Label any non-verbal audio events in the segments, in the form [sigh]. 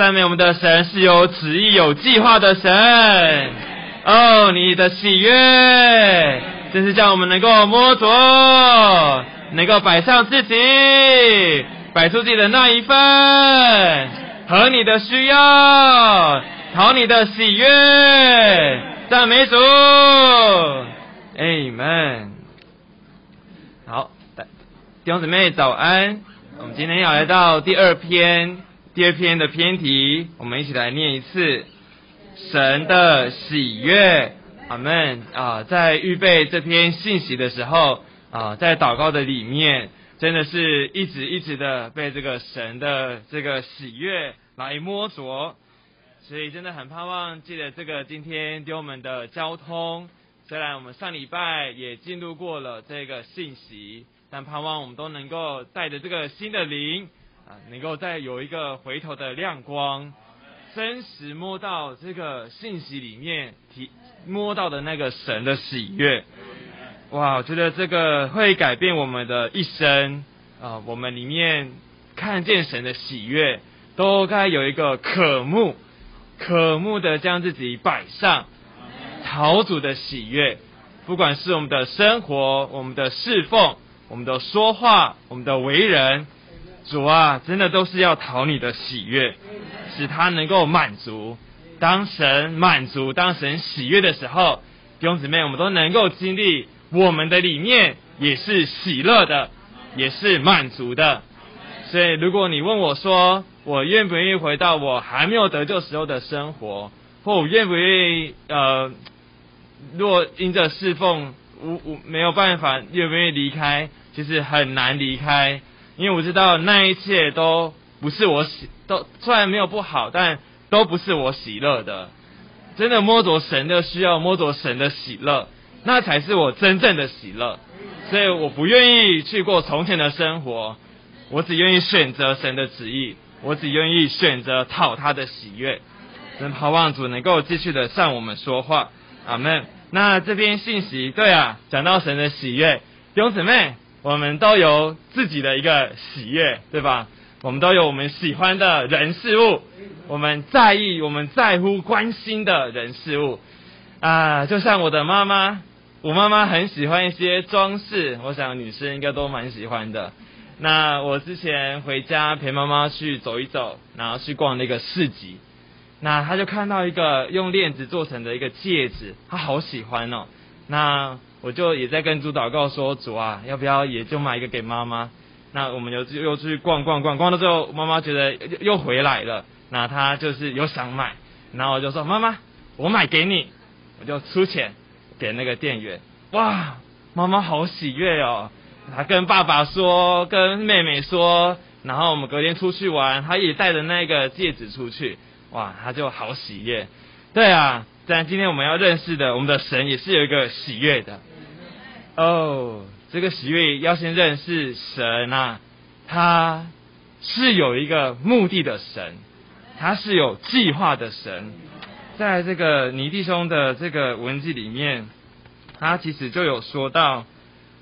赞美我们的神是有旨意、有计划的神。哦，你的喜悦，真是叫我们能够摸着，能够摆上自己，摆出自己的那一份，和你的需要，讨你的喜悦。赞美主，Amen。好，弟兄姊妹早安。我们今天要来到第二篇，第二篇的篇题，我们一起来念一次神的喜悦。阿门啊！在预备这篇信息的时候啊，在祷告的里面，真的是一直一直的被这个神的这个喜悦来摸着。所以真的很盼望，记得这个今天给我们的交通。虽然我们上礼拜也进入过了这个信息，但盼望我们都能够带着这个新的灵啊，能够再有一个回头的亮光，真实摸到这个信息里面提摸到的那个神的喜悦。哇，我觉得这个会改变我们的一生啊！我们里面看见神的喜悦，都该有一个渴慕。渴慕的将自己摆上，陶主的喜悦，不管是我们的生活、我们的侍奉、我们的说话、我们的为人，主啊，真的都是要讨你的喜悦，使他能够满足。当神满足、当神喜悦的时候，弟兄姊妹，我们都能够经历我们的里面也是喜乐的，也是满足的。所以，如果你问我说，我愿不愿意回到我还没有得救时候的生活，或我愿不愿意呃，若因着侍奉无无没有办法，愿不愿意离开？其实很难离开，因为我知道那一切都不是我喜，都虽然没有不好，但都不是我喜乐的。真的摸着神的需要，摸着神的喜乐，那才是我真正的喜乐。所以我不愿意去过从前的生活，我只愿意选择神的旨意。我只愿意选择讨他的喜悦，真盼望主能够继续的向我们说话，阿门。那这边信息，对啊，讲到神的喜悦，弟兄姊妹，我们都有自己的一个喜悦，对吧？我们都有我们喜欢的人事物，我们在意、我们在乎、关心的人事物啊，就像我的妈妈，我妈妈很喜欢一些装饰，我想女生应该都蛮喜欢的。那我之前回家陪妈妈去走一走，然后去逛那个市集，那她就看到一个用链子做成的一个戒指，她好喜欢哦。那我就也在跟主祷告说，主啊，要不要也就买一个给妈妈？那我们又又去逛逛逛逛到最后，妈妈觉得又回来了，那她就是有想买，然后我就说妈妈，我买给你，我就出钱给那个店员，哇，妈妈好喜悦哦。她跟爸爸说，跟妹妹说，然后我们隔天出去玩，她也带着那个戒指出去，哇，他就好喜悦。对啊，但今天我们要认识的，我们的神也是有一个喜悦的。哦，这个喜悦要先认识神啊，他是有一个目的的神，他是有计划的神。在这个尼弟兄的这个文字里面，他其实就有说到。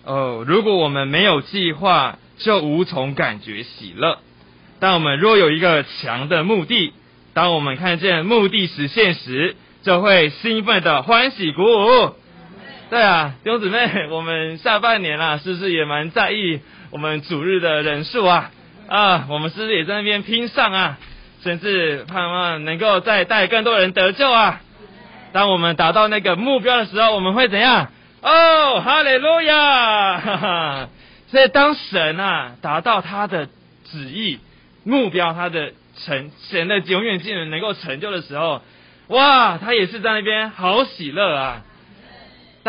哦，如果我们没有计划，就无从感觉喜乐；但我们若有一个强的目的，当我们看见目的实现时，就会兴奋的欢喜鼓舞。对啊，弟兄姊妹，[laughs] 我们下半年啊，是不是也蛮在意我们主日的人数啊？啊，我们是不是也在那边拼上啊？甚至盼望能够再带更多人得救啊？当我们达到那个目标的时候，我们会怎样？哦，哈利路亚！[laughs] 所以当神啊达到他的旨意、目标，他的成神的永远技能能够成就的时候，哇，他也是在那边好喜乐啊！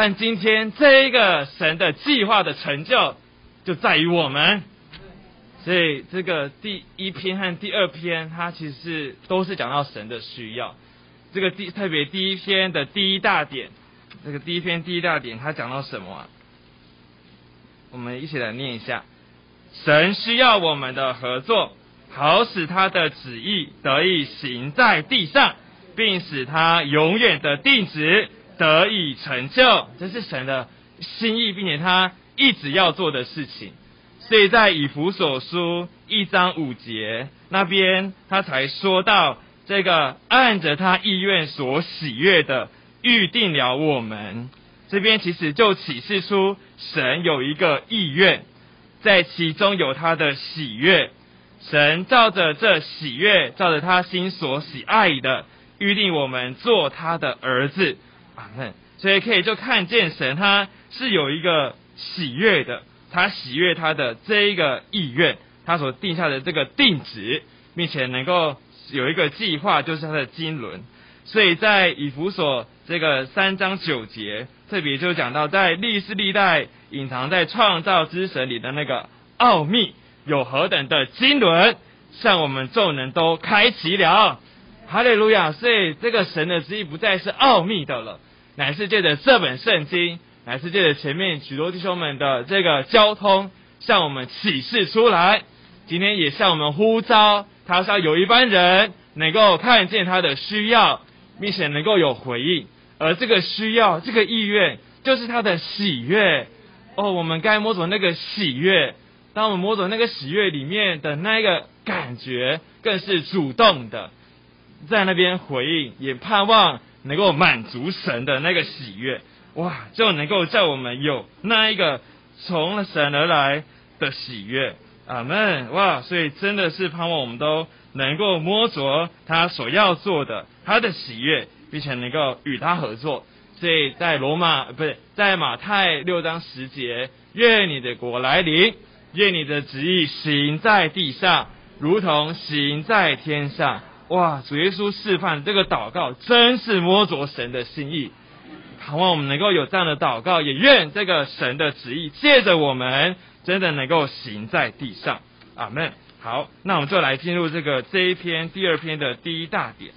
但今天这一个神的计划的成就，就在于我们。所以这个第一篇和第二篇，它其实都是讲到神的需要。这个第特别第一篇的第一大点。这个第一篇第一大点，他讲到什么？我们一起来念一下：神需要我们的合作，好使他的旨意得以行在地上，并使他永远的定旨得以成就。这是神的心意，并且他一直要做的事情。所以在以弗所书一章五节那边，他才说到这个按着他意愿所喜悦的预定了我们。这边其实就启示出神有一个意愿，在其中有他的喜悦。神照着这喜悦，照着他心所喜爱的，预定我们做他的儿子。阿门。所以可以就看见神他是有一个喜悦的，他喜悦他的这一个意愿，他所定下的这个定旨，并且能够有一个计划，就是他的经纶。所以在以弗所这个三章九节，特别就讲到在历世历代隐藏在创造之神里的那个奥秘。有何等的经纶，向我们众人都开启了，哈利路亚！所以这个神的旨意不再是奥秘的了，乃是借着这本圣经，乃是借着前面许多弟兄们的这个交通，向我们启示出来。今天也向我们呼召，他说有一班人能够看见他的需要，并且能够有回应，而这个需要、这个意愿，就是他的喜悦。哦，我们该摸索那个喜悦。当我们摸着那个喜悦里面的那个感觉，更是主动的，在那边回应，也盼望能够满足神的那个喜悦，哇，就能够叫我们有那一个从神而来的喜悦，阿门，哇，所以真的是盼望我们都能够摸着他所要做的，他的喜悦，并且能够与他合作。所以在罗马不是在马太六章十节，愿你的国来临。愿你的旨意行在地上，如同行在天上。哇！主耶稣示范这个祷告，真是摸着神的心意。盼望我们能够有这样的祷告，也愿这个神的旨意借着我们，真的能够行在地上。阿门。好，那我们就来进入这个这一篇第二篇的第一大点。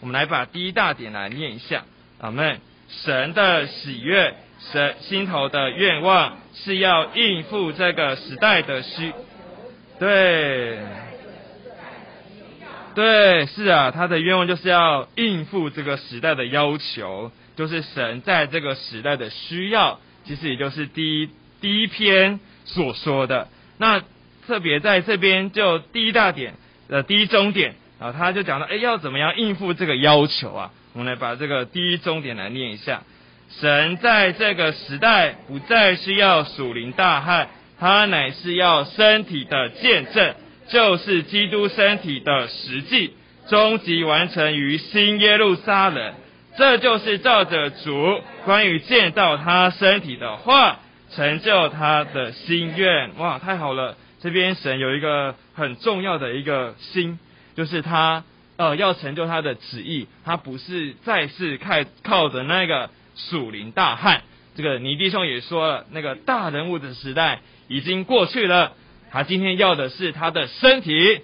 我们来把第一大点来念一下。阿门。神的喜悦。神心头的愿望是要应付这个时代的需，对，对，是啊，他的愿望就是要应付这个时代的要求，就是神在这个时代的需要，其实也就是第一第一篇所说的。那特别在这边就第一大点的第一终点啊，他就讲到，哎，要怎么样应付这个要求啊？我们来把这个第一终点来念一下。神在这个时代不再需要属灵大汉，他乃是要身体的见证，就是基督身体的实际，终极完成于新耶路撒冷。这就是照着主关于见到他身体的话，成就他的心愿。哇，太好了！这边神有一个很重要的一个心，就是他呃要成就他的旨意，他不是再次靠靠着那个。属灵大汉，这个尼弟兄也说了，那个大人物的时代已经过去了，他今天要的是他的身体，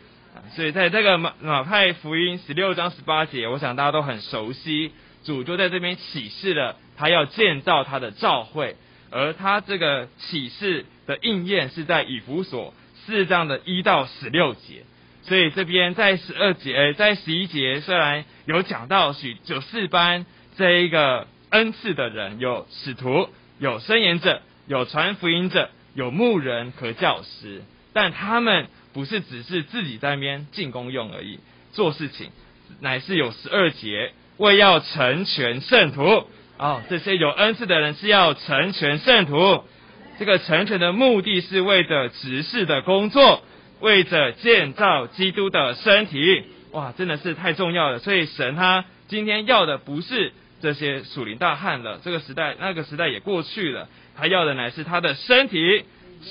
所以在这个马马太福音十六章十八节，我想大家都很熟悉，主就在这边启示了他要建造他的教会，而他这个启示的应验是在以弗所四章的一到十六节，所以这边在十二节，在十一节虽然有讲到许九四班这一个。恩赐的人有使徒，有伸言者，有传福音者，有牧人和教师，但他们不是只是自己在那边进攻用而已，做事情乃是有十二节，为要成全圣徒。哦，这些有恩赐的人是要成全圣徒，这个成全的目的是为着执事的工作，为着建造基督的身体。哇，真的是太重要了。所以神他今天要的不是。这些属灵大汉了，这个时代那个时代也过去了，他要的乃是他的身体，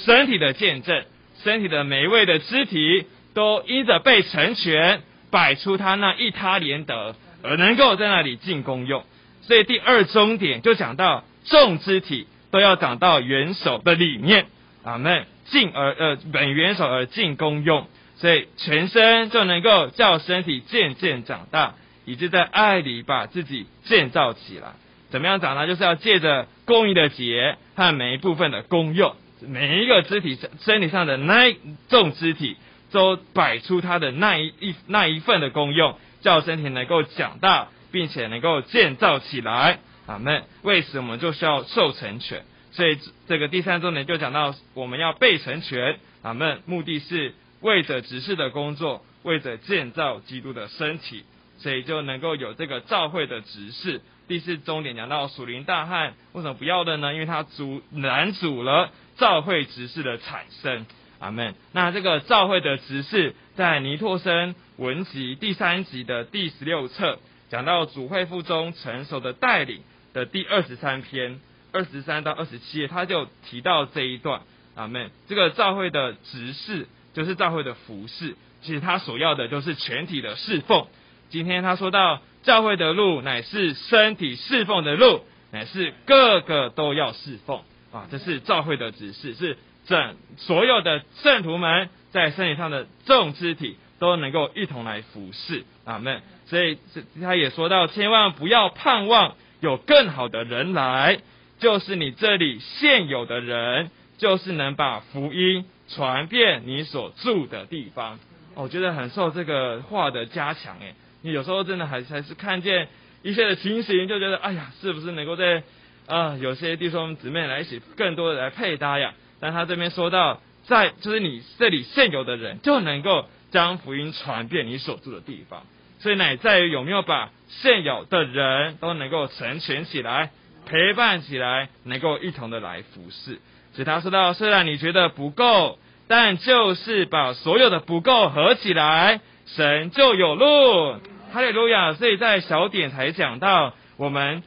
身体的见证，身体的每一位的肢体都因着被成全，摆出他那一他连德，而能够在那里进功用。所以第二终点就讲到众肢体都要长到元首的里面，阿门，进而呃本元首而进功用，所以全身就能够叫身体渐渐长大。以及在爱里把自己建造起来，怎么样长呢？就是要借着公益的节和每一部分的功用，每一个肢体身体上的那一种肢体，都摆出它的那一一那一份的功用，叫身体能够长大，并且能够建造起来。阿门。为此，我们就需要受成全。所以这个第三重点就讲到我们要被成全，阿门。目的是为着执事的工作，为着建造基督的身体，所以就能够有这个召会的执事。第四终点讲到属灵大汉为什么不要的呢？因为他阻拦阻了召会执事的产生，阿门。那这个召会的执事在尼托生文集第三集的第十六册讲到主会附中成熟的带领的第二十三篇二十三到二十七页，他就提到这一段，阿门。这个召会的执事就是召会的服饰，其实他所要的就是全体的侍奉。今天他说到。教会的路乃是身体侍奉的路，乃是个个都要侍奉啊！这是教会的指示，是整所有的圣徒们在身体上的众肢体都能够一同来服侍阿门。所以他也说到，千万不要盼望有更好的人来，就是你这里现有的人，就是能把福音传遍你所住的地方。我觉得很受这个话的加强，诶。你有时候真的还还是看见一些的情形，就觉得哎呀，是不是能够在啊有些弟兄姊妹来一起更多的来配搭呀？但他这边说到，在就是你这里现有的人就能够将福音传遍你所住的地方，所以乃在于有没有把现有的人都能够成全起来，陪伴起来，能够一同的来服侍。所以他说到，虽然你觉得不够，但就是把所有的不够合起来，神就有路。哈利路亚！所以在小点才讲到，我们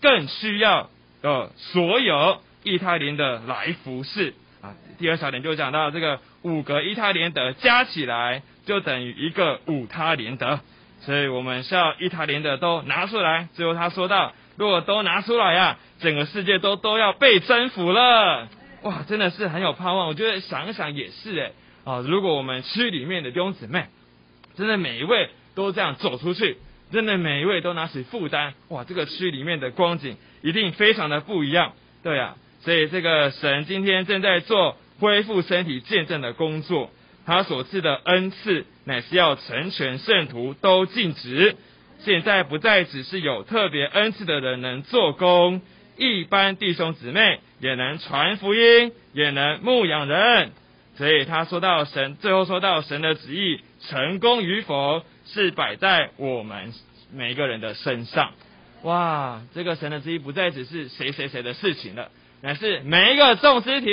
更需要呃所有意他连的来服侍啊。第二小点就讲到这个五个意他连德加起来就等于一个五他连德，所以我们需要意他连的都拿出来。最后他说到，如果都拿出来呀，整个世界都都要被征服了。哇，真的是很有盼望。我觉得想一想也是哎啊，如果我们区里面的弟兄姊妹，真的每一位。都这样走出去，真的每一位都拿起负担，哇！这个区里面的光景一定非常的不一样，对啊。所以这个神今天正在做恢复身体见证的工作，他所赐的恩赐乃是要成全圣徒都尽职。现在不再只是有特别恩赐的人能做工，一般弟兄姊妹也能传福音，也能牧养人。所以他说到神，最后说到神的旨意成功与否。是摆在我们每一个人的身上，哇！这个神的旨意不再只是谁谁谁的事情了，乃是每一个众肢体、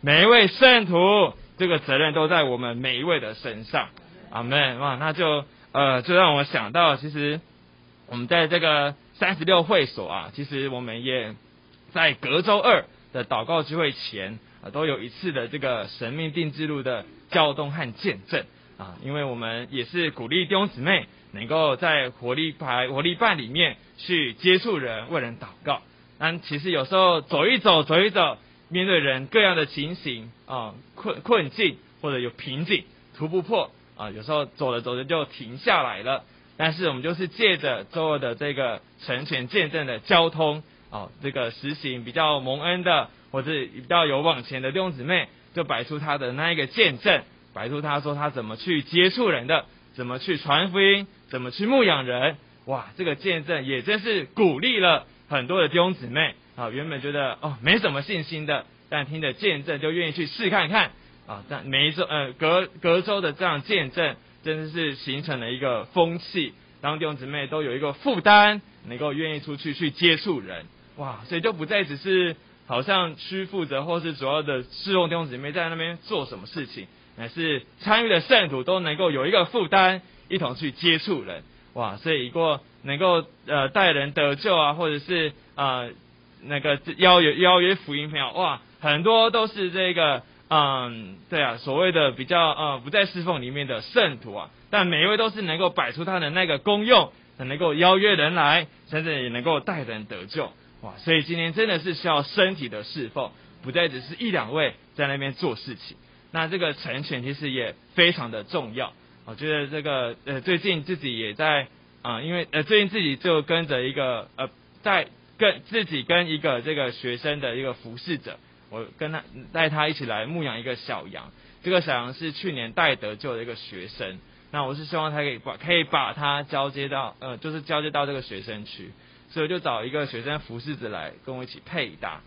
每一位圣徒，这个责任都在我们每一位的身上。阿门！哇，那就呃，就让我想到，其实我们在这个三十六会所啊，其实我们也在隔周二的祷告聚会前啊，都有一次的这个神命定制录的交动和见证。啊，因为我们也是鼓励弟兄姊妹能够在活力牌、活力办里面去接触人、为人祷告。但其实有时候走一走、走一走，面对人各样的情形啊，困困境或者有瓶颈突不破啊，有时候走着走着就停下来了。但是我们就是借着周二的这个成全见证的交通啊，这个实行比较蒙恩的，或者比较有往前的弟兄姊妹，就摆出他的那一个见证。摆出他说他怎么去接触人的，怎么去传福音，怎么去牧养人，哇，这个见证也真是鼓励了很多的弟兄姊妹啊。原本觉得哦没什么信心的，但听着见证就愿意去试看看啊。但每一周呃隔隔周的这样见证，真的是形成了一个风气，让弟兄姊妹都有一个负担，能够愿意出去去接触人，哇，所以就不再只是好像区负责或是主要的侍奉弟兄姊妹在那边做什么事情。乃是参与的圣徒都能够有一个负担，一同去接触人，哇！所以一个能够呃带人得救啊，或者是呃那个邀约邀约福音朋友，哇，很多都是这个嗯对啊，所谓的比较呃不在侍奉里面的圣徒啊，但每一位都是能够摆出他的那个功用，能够邀约人来，甚至也能够带人得救，哇！所以今天真的是需要身体的侍奉，不再只是一两位在那边做事情。那这个成全其实也非常的重要，我觉得这个呃最近自己也在啊，因为呃最近自己就跟着一个呃在跟自己跟一个这个学生的一个服侍者，我跟他带他一起来牧养一个小羊，这个小羊是去年带得救的一个学生，那我是希望他可以把可以把他交接到呃就是交接到这个学生区，所以就找一个学生服侍者来跟我一起配搭。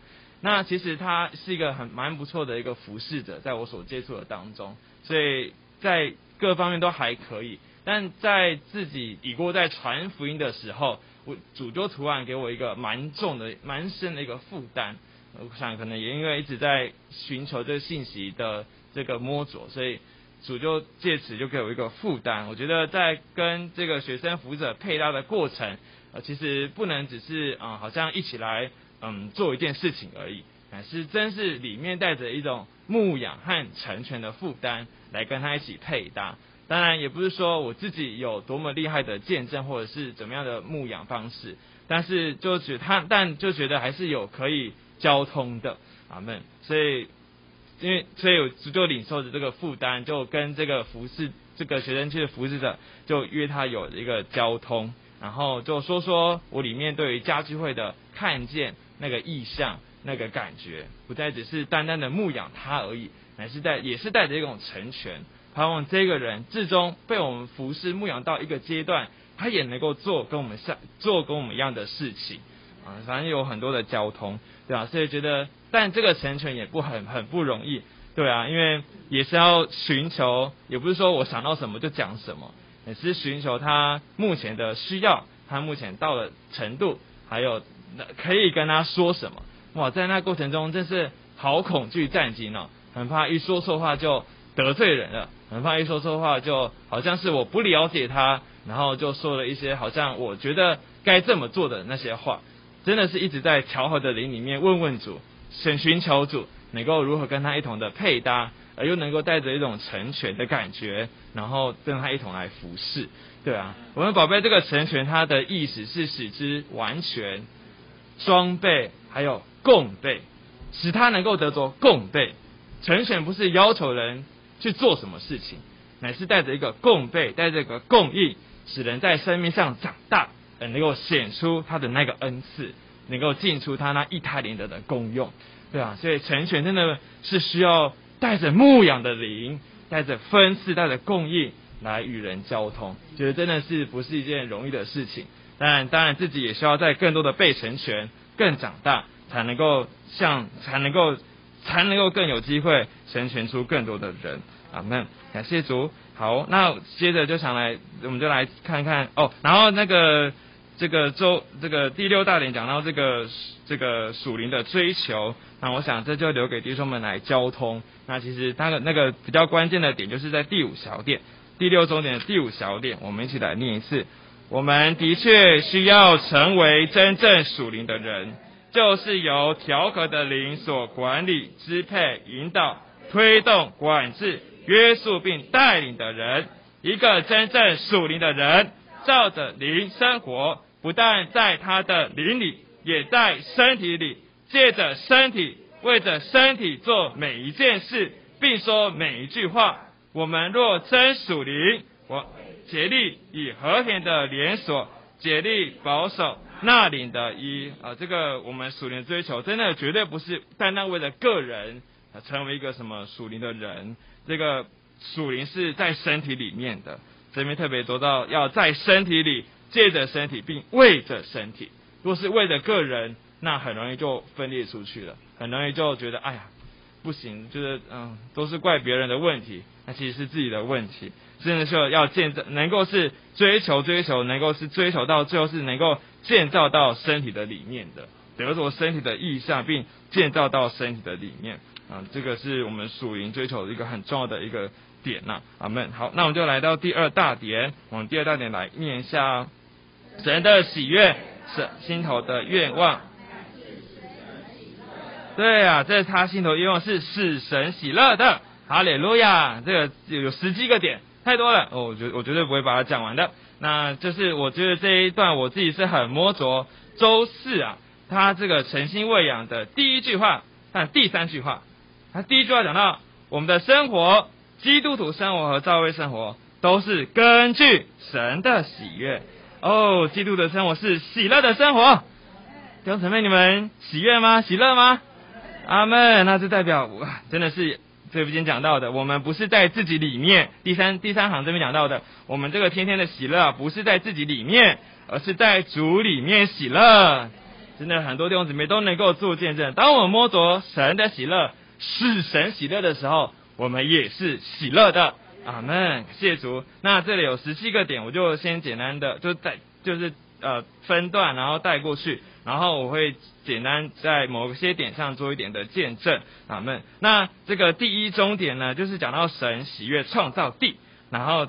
那其实他是一个很蛮不错的一个服侍者，在我所接触的当中，所以在各方面都还可以。但在自己已过在传福音的时候，我主就突然给我一个蛮重的、蛮深的一个负担。我想可能也因为一直在寻求这信息的这个摸索，所以主就借此就给我一个负担。我觉得在跟这个学生服者配搭的过程，呃，其实不能只是啊，好像一起来。嗯，做一件事情而已，乃是真是里面带着一种牧养和成全的负担来跟他一起配搭。当然，也不是说我自己有多么厉害的见证或者是怎么样的牧养方式，但是就觉他，但就觉得还是有可以交通的，阿门。所以，因为所以我就领受着这个负担，就跟这个服侍这个学生区的服侍者，就约他有一个交通，然后就说说我里面对于家聚会的看见。那个意象，那个感觉，不再只是单单的牧养他而已，乃是带也是带着一种成全，盼望这个人至终被我们服侍牧养到一个阶段，他也能够做跟我们像做跟我们一样的事情啊，反正有很多的交通，对吧？所以觉得，但这个成全也不很很不容易，对啊，因为也是要寻求，也不是说我想到什么就讲什么，也是寻求他目前的需要，他目前到了程度，还有。可以跟他说什么？哇，在那过程中真是好恐惧战惊哦，很怕一说错话就得罪人了，很怕一说错话就好像是我不了解他，然后就说了一些好像我觉得该这么做的那些话，真的是一直在调和的灵里面问问主，寻寻求主能够如何跟他一同的配搭，而又能够带着一种成全的感觉，然后跟他一同来服侍。对啊，我们宝贝这个成全，它的意思是使之完全。装备还有共备，使他能够得着共备。成全不是要求人去做什么事情，乃是带着一个共备，带着一个共益，使人在生命上长大，能够显出他的那个恩赐，能够进出他那一胎灵的的功用，对啊，所以成全真的是需要带着牧养的灵，带着分赐，带着共益来与人交通，觉得真的是不是一件容易的事情。但当然，自己也需要在更多的被成全、更长大，才能够像，才能够，才能够更有机会成全出更多的人。阿门。感谢主。好，那接着就想来，我们就来看看哦。然后那个这个周这个第六大点讲到这个这个属灵的追求，那我想这就留给弟兄们来交通。那其实那个那个比较关键的点，就是在第五小点，第六重点的第五小点，我们一起来念一次。我们的确需要成为真正属灵的人，就是由调和的灵所管理、支配、引导、推动、管制、约束并带领的人。一个真正属灵的人，照着灵生活，不但在他的灵里，也在身体里，借着身体，为着身体做每一件事，并说每一句话。我们若真属灵，我。竭力以和平的连锁，竭力保守那领的一啊，这个我们属灵追求，真的绝对不是单单为了个人成为一个什么属灵的人。这个属灵是在身体里面的，这边特别说到要在身体里借着身体，并为着身体。如果是为了个人，那很容易就分裂出去了，很容易就觉得哎呀不行，就是嗯都是怪别人的问题，那其实是自己的问题。真的是要建造，能够是追求追求，能够是追求到最后是能够建造到身体的里面的，得着身体的意象，并建造到身体的里面啊，这个是我们属灵追求的一个很重要的一个点呐。阿门。好，那我们就来到第二大点，我们第二大点来念一下：神的喜悦是心头的愿望。对啊，这是他心头愿望是使神喜乐的。哈利路亚，这个有十几个点。太多了，哦，我绝我绝对不会把它讲完的。那就是我觉得这一段我自己是很摸着。周四啊，他这个诚心喂养的第一句话，看第三句话，他第一句话讲到我们的生活，基督徒生活和教会生活都是根据神的喜悦。哦，基督的生活是喜乐的生活。弟兄姊妹，你们喜悦吗？喜乐吗？阿门。那就代表我真的是。这边讲到的，我们不是在自己里面。第三第三行这边讲到的，我们这个天天的喜乐不是在自己里面，而是在主里面喜乐。真的很多弟兄姊妹都能够做见证。当我们摸着神的喜乐，使神喜乐的时候，我们也是喜乐的。阿门，谢主。那这里有十七个点，我就先简单的就在，就是呃分段，然后带过去，然后我会简单在某些点上做一点的见证。阿门。那这个第一终点呢，就是讲到神喜悦创造地，然后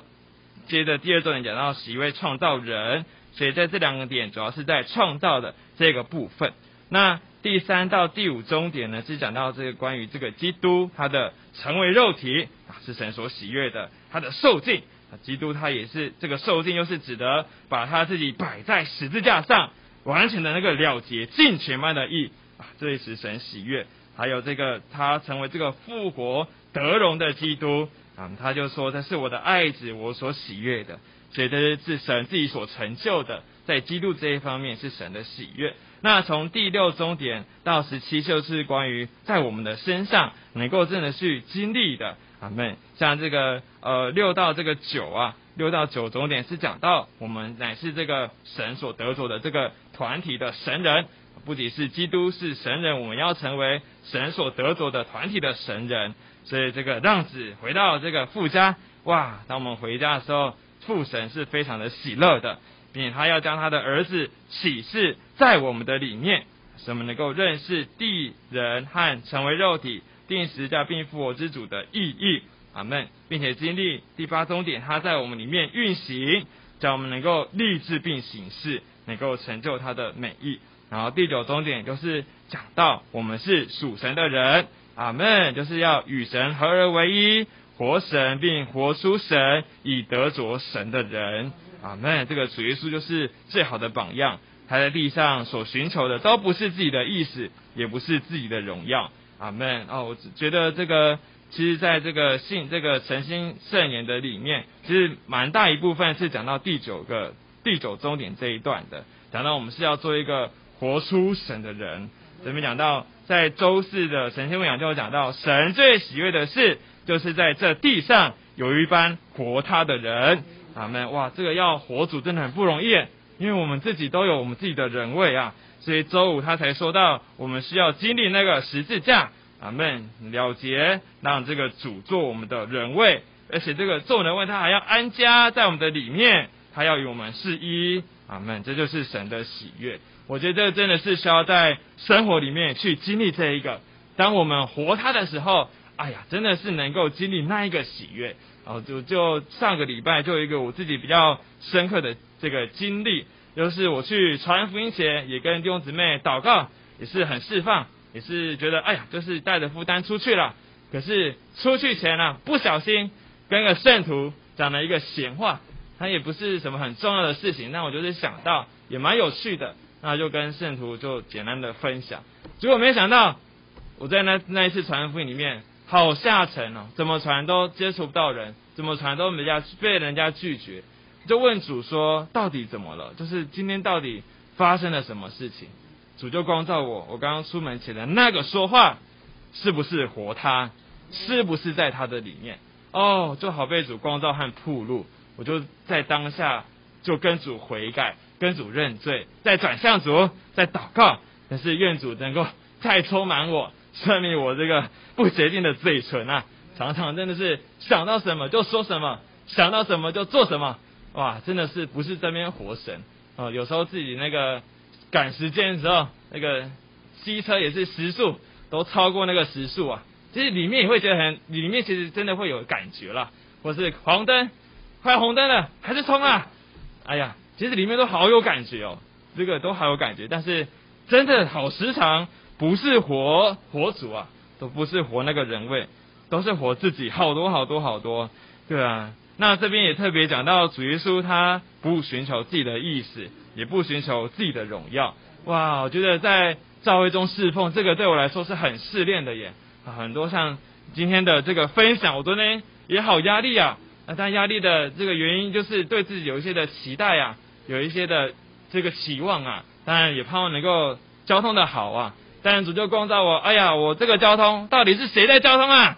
接着第二重点讲到喜悦创造人，所以在这两个点主要是在创造的这个部分。那第三到第五终点呢，是讲到这个关于这个基督他的成为肉体啊，是神所喜悦的，他的受尽，基督他也是这个受尽，又是指的把他自己摆在十字架上，完全的那个了结尽全般的意啊，这一时神喜悦。还有这个他成为这个复活得荣的基督啊，他就说这是我的爱子，我所喜悦的，所以这是自神自己所成就的，在基督这一方面是神的喜悦。那从第六终点到十七，就是关于在我们的身上能够真的去经历的，阿门。像这个呃六到这个九啊，六到九终点是讲到我们乃是这个神所得着的这个团体的神人，不仅是基督是神人，我们要成为神所得着的团体的神人。所以这个让子回到这个父家，哇，当我们回家的时候，父神是非常的喜乐的。并且他要将他的儿子启示在我们的里面，使我们能够认识地人和成为肉体、定时加并复活之主的意义。阿门，并且经历第八终点，他在我们里面运行，叫我们能够立志并行事，能够成就他的美意。然后第九终点就是讲到我们是属神的人，阿门，就是要与神合而为一，活神并活出神，以得着神的人。阿门！这个主耶稣就是最好的榜样。他在地上所寻求的都不是自己的意思，也不是自己的荣耀。阿门！哦，我觉得这个其实在这个信这个诚心圣言的里面，其实蛮大一部分是讲到第九个第九终点这一段的，讲到我们是要做一个活出神的人。这边讲到在周四的神仙牧养就讲到，神最喜悦的事，就是在这地上有一班活他的人。阿门！哇，这个要活主真的很不容易，因为我们自己都有我们自己的人位啊，所以周五他才说到，我们需要经历那个十字架。阿门！了结，让这个主做我们的人位，而且这个做人位他还要安家在我们的里面，他要与我们是一。阿门！这就是神的喜悦。我觉得真的是需要在生活里面去经历这一个，当我们活他的时候，哎呀，真的是能够经历那一个喜悦。哦，就就上个礼拜就有一个我自己比较深刻的这个经历，就是我去传福音前，也跟弟兄姊妹祷告，也是很释放，也是觉得哎呀，就是带着负担出去了。可是出去前呢，不小心跟个圣徒讲了一个闲话，他也不是什么很重要的事情，那我就是想到也蛮有趣的，那就跟圣徒就简单的分享。结果没想到我在那那一次传福音里面。好下沉哦，怎么传都接触不到人，怎么传都人家被人家拒绝，就问主说到底怎么了？就是今天到底发生了什么事情？主就光照我，我刚刚出门前的那个说话是不是活他？是不是在他的里面？哦，就好被主光照和铺路，我就在当下就跟主悔改，跟主认罪，再转向主，再祷告，但是愿主能够再充满我。证明我这个不洁净的嘴唇啊，常常真的是想到什么就说什么，想到什么就做什么，哇，真的是不是这边活神啊。有时候自己那个赶时间的时候，那个机车也是时速都超过那个时速啊，其实里面也会觉得很，里面其实真的会有感觉了，或是黄灯，快红灯了，还是冲啊！哎呀，其实里面都好有感觉哦，这个都好有感觉，但是真的好时常。不是活活主啊，都不是活那个人位，都是活自己，好多好多好多，对啊。那这边也特别讲到主耶稣，他不寻求自己的意思，也不寻求自己的荣耀。哇，我觉得在教会中侍奉，这个对我来说是很试炼的耶。很多像今天的这个分享，我昨天也好压力啊。那但压力的这个原因，就是对自己有一些的期待啊，有一些的这个期望啊。当然也盼望能够交通的好啊。但主就光照我，哎呀，我这个交通到底是谁在交通啊？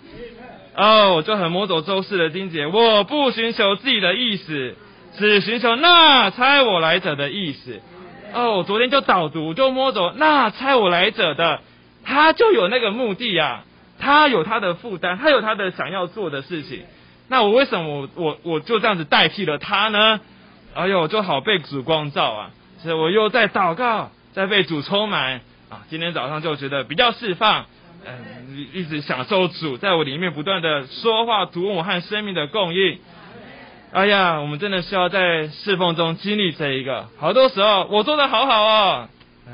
哦，我就很摸走周四的经节，我不寻求自己的意思，只寻求那差我来者的意思。哦，昨天就导读就摸走那差我来者的，他就有那个目的呀，他有他的负担，他有他的想要做的事情。那我为什么我我我就这样子代替了他呢？哎呦，就好被主光照啊！所以我又在祷告，在被主充满啊。今天早上就觉得比较释放，嗯，一直享受主在我里面不断的说话，读我和生命的供应。哎呀，我们真的需要在侍奉中经历这一个。好多时候我做的好好哦，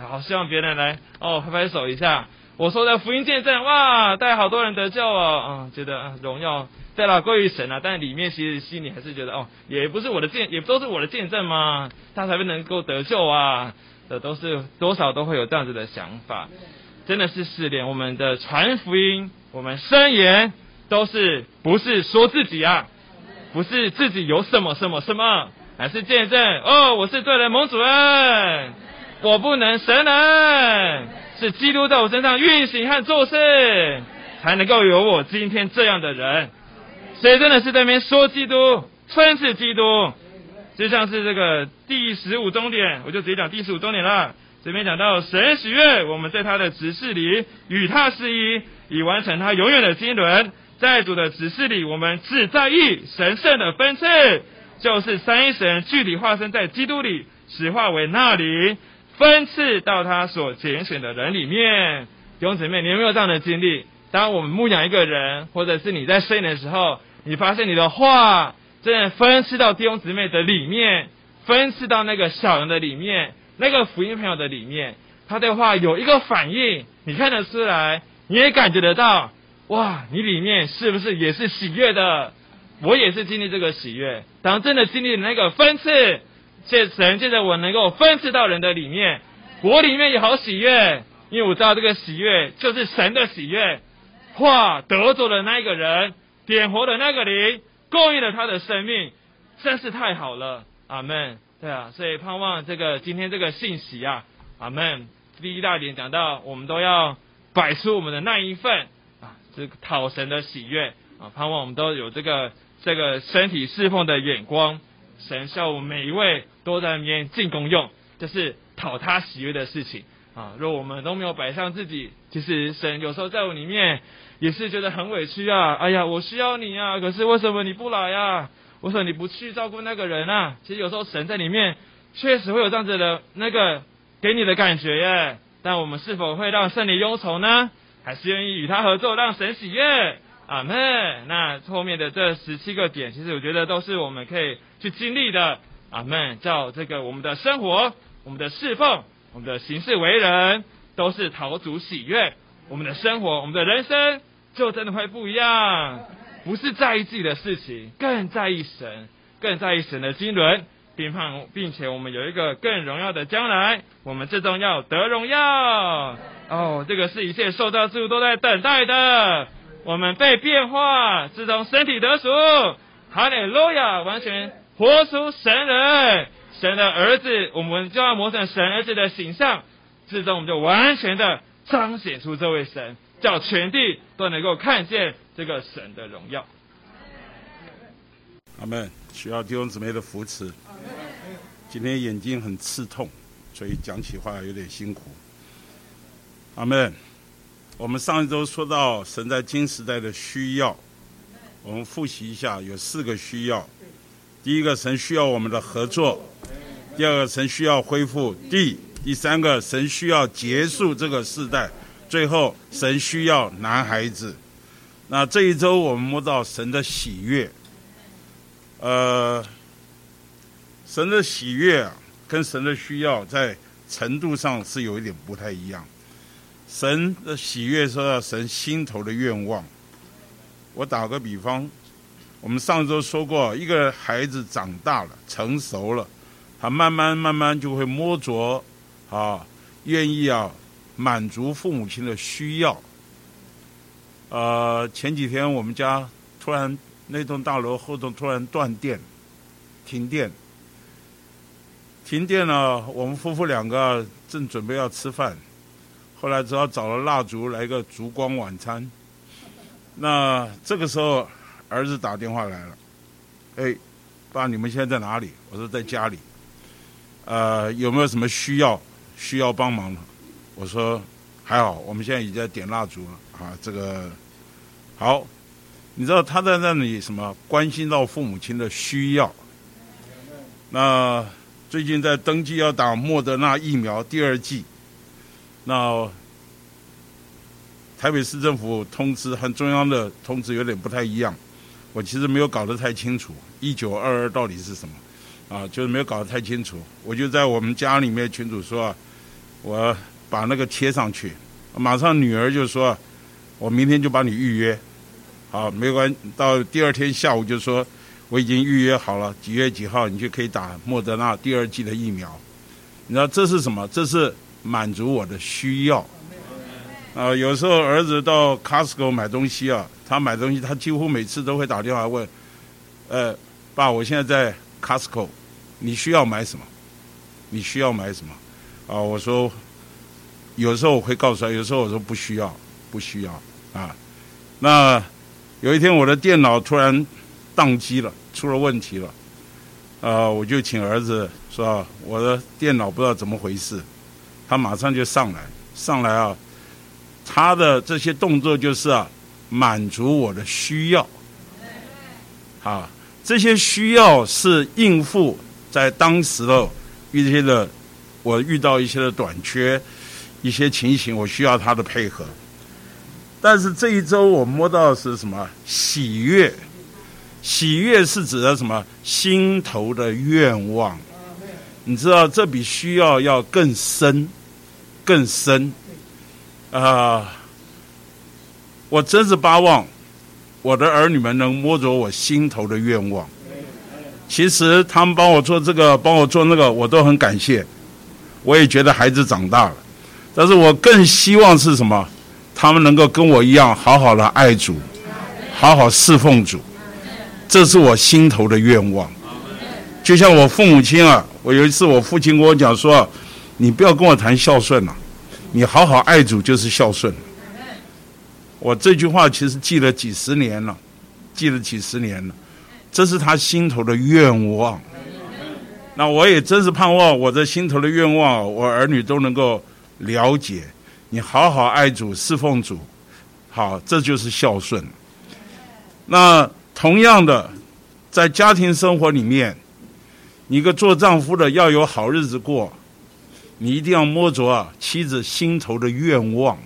好希望别人来哦拍拍手一下。我说的福音见证，哇，带好多人得救哦，嗯，觉得荣耀。对了归于神啊，但里面其实心里还是觉得哦，也不是我的见，也都是我的见证吗？他才会能够得救啊，的都是多少都会有这样子的想法，真的是试炼我们的传福音，我们声言都是不是说自己啊，不是自己有什么什么什么，还是见证哦，我是对人蒙主任，我不能神人，是基督在我身上运行和做事，才能够有我今天这样的人。谁真的是在那边说基督，分是基督，就像是这个第十五终点，我就直接讲第十五终点了。这边讲到神喜悦，我们在他的指示里与他是一，以完成他永远的经纶。在主的指示里，我们只在意神圣的分次，就是三一神具体化身在基督里，实化为那里分次到他所拣选的人里面。弟兄姊妹，你有没有这样的经历？当我们牧养一个人，或者是你在睡的时候。你发现你的话真的分赐到弟兄姊妹的里面，分赐到那个小人的里面，那个福音朋友的里面，他的话有一个反应，你看得出来，你也感觉得到，哇，你里面是不是也是喜悦的？我也是经历这个喜悦。当真的经历那个分赐，借神借着我能够分赐到人的里面，我里面也好喜悦，因为我知道这个喜悦就是神的喜悦，话得着的那一个人。点活的那个灵，供应了他的生命，真是太好了，阿门。对啊，所以盼望这个今天这个信息啊，阿门。第一大点讲到，我们都要摆出我们的那一份啊，这个讨神的喜悦啊，盼望我们都有这个这个身体侍奉的眼光，神叫我们每一位都在里面进功用，就是讨他喜悦的事情啊。若我们都没有摆上自己，其实神有时候在我里面。也是觉得很委屈啊！哎呀，我需要你啊，可是为什么你不来呀？为什么你不去照顾那个人啊？其实有时候神在里面确实会有这样子的那个给你的感觉耶。但我们是否会让圣灵忧愁呢？还是愿意与他合作，让神喜悦？阿门。那后面的这十七个点，其实我觉得都是我们可以去经历的。阿门。叫这个我们的生活、我们的侍奉、我们的行事为人，都是讨主喜悦。我们的生活、我们的人生。就真的会不一样，不是在意自己的事情，更在意神，更在意神的经纶，并盼，并且我们有一个更荣耀的将来，我们最终要得荣耀。哦，这个是一切受到之物都在等待的。我们被变化，自从身体得赎，哈利路亚，完全活出神人，神的儿子，我们就要磨成神儿子的形象，最终我们就完全的彰显出这位神。叫全地都能够看见这个神的荣耀。阿门。需要弟兄姊妹的扶持。今天眼睛很刺痛，所以讲起话有点辛苦。阿门。我们上一周说到神在金时代的需要，我们复习一下，有四个需要。第一个，神需要我们的合作；第二个，神需要恢复地；第三个，神需要结束这个世代。最后，神需要男孩子。那这一周我们摸到神的喜悦。呃，神的喜悦啊，跟神的需要在程度上是有一点不太一样。神的喜悦说到神心头的愿望。我打个比方，我们上周说过，一个孩子长大了、成熟了，他慢慢慢慢就会摸着啊，愿意啊。满足父母亲的需要。呃，前几天我们家突然那栋大楼后头突然断电，停电，停电了。我们夫妇两个正准备要吃饭，后来只好找了蜡烛来个烛光晚餐。那这个时候儿子打电话来了，哎，爸，你们现在在哪里？我说在家里。呃，有没有什么需要需要帮忙的？我说还好，我们现在已经在点蜡烛了啊。这个好，你知道他在那里什么关心到父母亲的需要。那最近在登记要打莫德纳疫苗第二剂，那台北市政府通知和中央的通知有点不太一样，我其实没有搞得太清楚，一九二二到底是什么？啊，就是没有搞得太清楚，我就在我们家里面群主说，我把那个贴上去，马上女儿就说，我明天就帮你预约，好，没关，到第二天下午就说我已经预约好了，几月几号你就可以打莫德纳第二剂的疫苗，你知道这是什么？这是满足我的需要。啊，有时候儿子到 Costco 买东西啊，他买东西他几乎每次都会打电话问，呃，爸，我现在在 Costco。你需要买什么？你需要买什么？啊，我说，有时候我会告诉他，有时候我说不需要，不需要啊。那有一天我的电脑突然宕机了，出了问题了，啊，我就请儿子说，我的电脑不知道怎么回事，他马上就上来，上来啊，他的这些动作就是啊，满足我的需要，啊，这些需要是应付。在当时的一些的，我遇到一些的短缺，一些情形，我需要他的配合。但是这一周我摸到是什么喜悦？喜悦是指的什么？心头的愿望。你知道，这比需要要更深，更深。啊，我真是巴望我的儿女们能摸着我心头的愿望。其实他们帮我做这个，帮我做那个，我都很感谢。我也觉得孩子长大了，但是我更希望是什么？他们能够跟我一样，好好的爱主，好好侍奉主，这是我心头的愿望。就像我父母亲啊，我有一次我父亲跟我讲说：“你不要跟我谈孝顺了，你好好爱主就是孝顺。”我这句话其实记了几十年了，记了几十年了。这是他心头的愿望，那我也真是盼望我的心头的愿望，我儿女都能够了解。你好好爱主、侍奉主，好，这就是孝顺。那同样的，在家庭生活里面，你个做丈夫的要有好日子过，你一定要摸着啊妻子心头的愿望，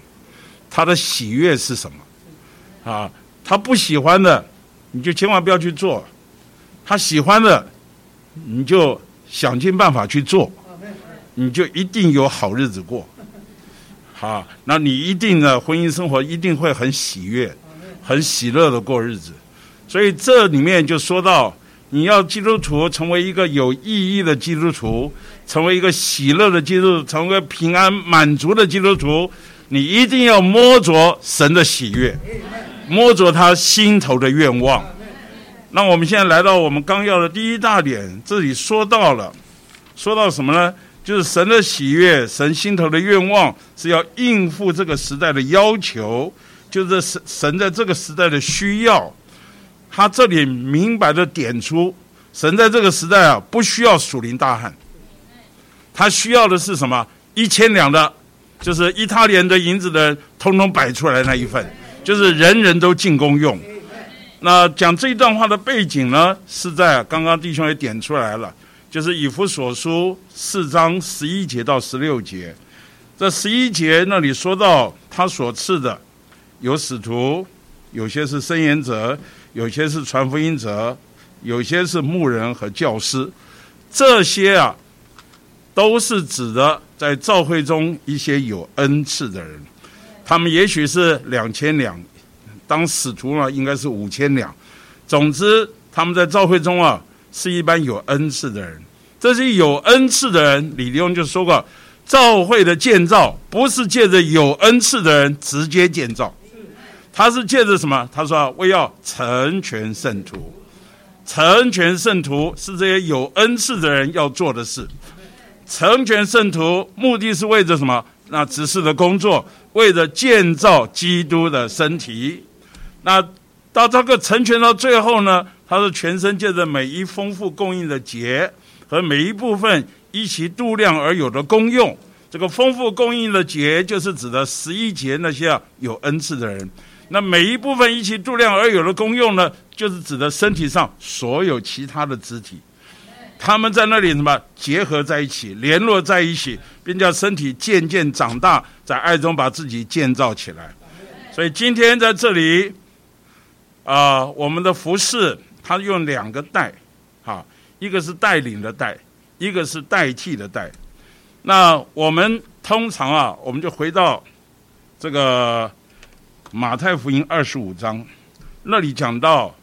她的喜悦是什么？啊，她不喜欢的，你就千万不要去做。他喜欢的，你就想尽办法去做，你就一定有好日子过。好，那你一定的婚姻生活一定会很喜悦、很喜乐的过日子。所以这里面就说到，你要基督徒成为一个有意义的基督徒，成为一个喜乐的基督徒，成为平安满足的基督徒，你一定要摸着神的喜悦，摸着他心头的愿望。那我们现在来到我们纲要的第一大点，这里说到了，说到什么呢？就是神的喜悦，神心头的愿望是要应付这个时代的要求，就是神神在这个时代的需要。他这里明白的点出，神在这个时代啊，不需要属灵大汉，他需要的是什么？一千两的，就是一他连的银子的，通通摆出来那一份，就是人人都进宫用。那讲这一段话的背景呢，是在刚刚弟兄也点出来了，就是以弗所书四章十一节到十六节。这十一节那里说到，他所赐的有使徒，有些是申言者，有些是传福音者，有些是牧人和教师。这些啊，都是指的在教会中一些有恩赐的人，他们也许是两千两。当使徒呢，应该是五千两。总之，他们在教会中啊，是一般有恩赐的人。这些有恩赐的人，李弟兄就说过，教会的建造不是借着有恩赐的人直接建造，他是借着什么？他说，啊为要成全圣徒。成全圣徒是这些有恩赐的人要做的事。成全圣徒，目的是为着什么？那执事的工作，为了建造基督的身体。那到这个成全到最后呢，他是全身借着每一丰富供应的节和每一部分一起度量而有的功用。这个丰富供应的节，就是指的十一节那些有恩赐的人。那每一部分一起度量而有的功用呢，就是指的身体上所有其他的肢体，他们在那里什么结合在一起，联络在一起，并叫身体渐渐长大，在爱中把自己建造起来。所以今天在这里，啊，我们的服饰他用两个代，哈，一个是带领的带，一个是代替的代。那我们通常啊，我们就回到这个马太福音二十五章，那里讲到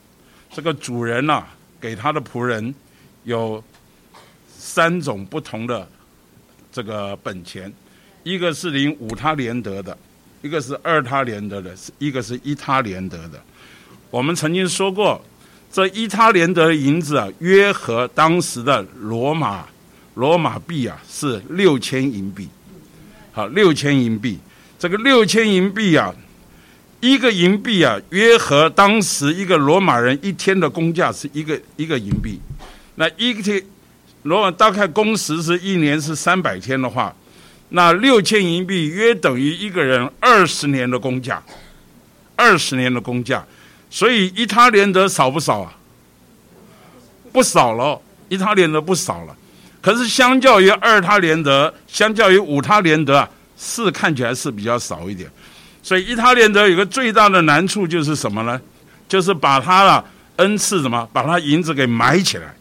这个主人呐，给他的仆人有三种不同的这个本钱，一个是领五他连得的，一个是二他连得的，一个是一他连得的。我们曾经说过，这一他连得的银子啊，约合当时的罗马。罗马币啊是六千银币，好，六千银币。这个六千银币啊，一个银币啊，约合当时一个罗马人一天的工价是一个一个银币。那一天，罗马大概工时是一年是三百天的话，那六千银币约等于一个人二十年的工价，二十年的工价。所以，一他连得少不少啊？不少了，一他连得不少了。可是，相较于二他连得，相较于五他连得啊，是看起来是比较少一点。所以一他连得有个最大的难处就是什么呢？就是把他的恩赐什么，把他银子给埋起来。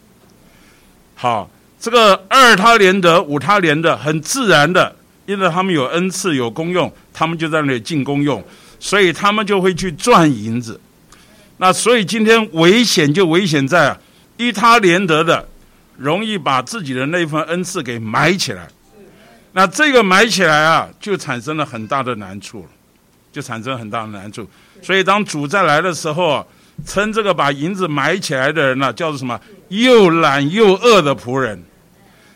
好，这个二他连得、五他连得很自然的，因为他们有恩赐、有功用，他们就在那里进功用，所以他们就会去赚银子。那所以今天危险就危险在啊，一他连得的。容易把自己的那份恩赐给埋起来，那这个埋起来啊，就产生了很大的难处了，就产生很大的难处。所以当主再来的时候，称这个把银子埋起来的人呢，叫做什么？又懒又恶的仆人。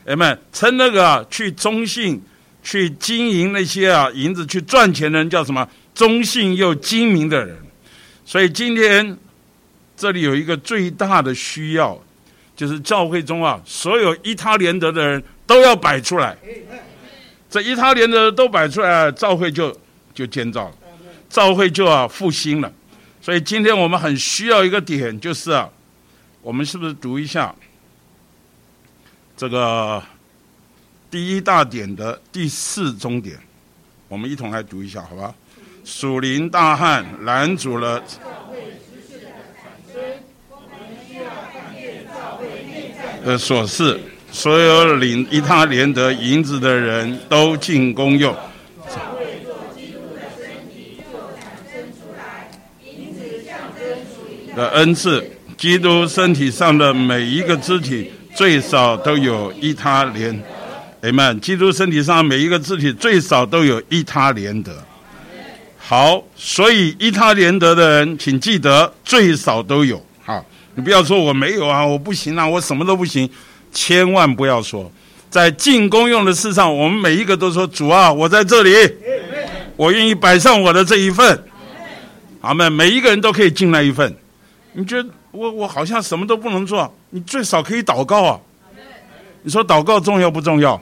哎们，称那个去忠信、去经营那些啊银子去赚钱的人叫什么？忠信又精明的人。所以今天这里有一个最大的需要。就是教会中啊，所有依他连德的人都要摆出来，这一他连德都摆出来，教会就就建造了，教会就要复兴了。所以今天我们很需要一个点，就是啊，我们是不是读一下这个第一大点的第四中点？我们一同来读一下，好吧？属灵大旱拦阻了。的所事，所有领一他连得银子的人都进公用。的恩赐，基督身体上的每一个肢体最少都有一他连。哎们，基督身体上每一个肢体最少都有一他连得。好，所以一他连德的人，请记得最少都有。好。你不要说我没有啊，我不行啊，我什么都不行，千万不要说，在进攻用的事上，我们每一个都说主啊，我在这里，我愿意摆上我的这一份，阿门。每一个人都可以进来一份。你觉得我我好像什么都不能做，你最少可以祷告啊。你说祷告重要不重要？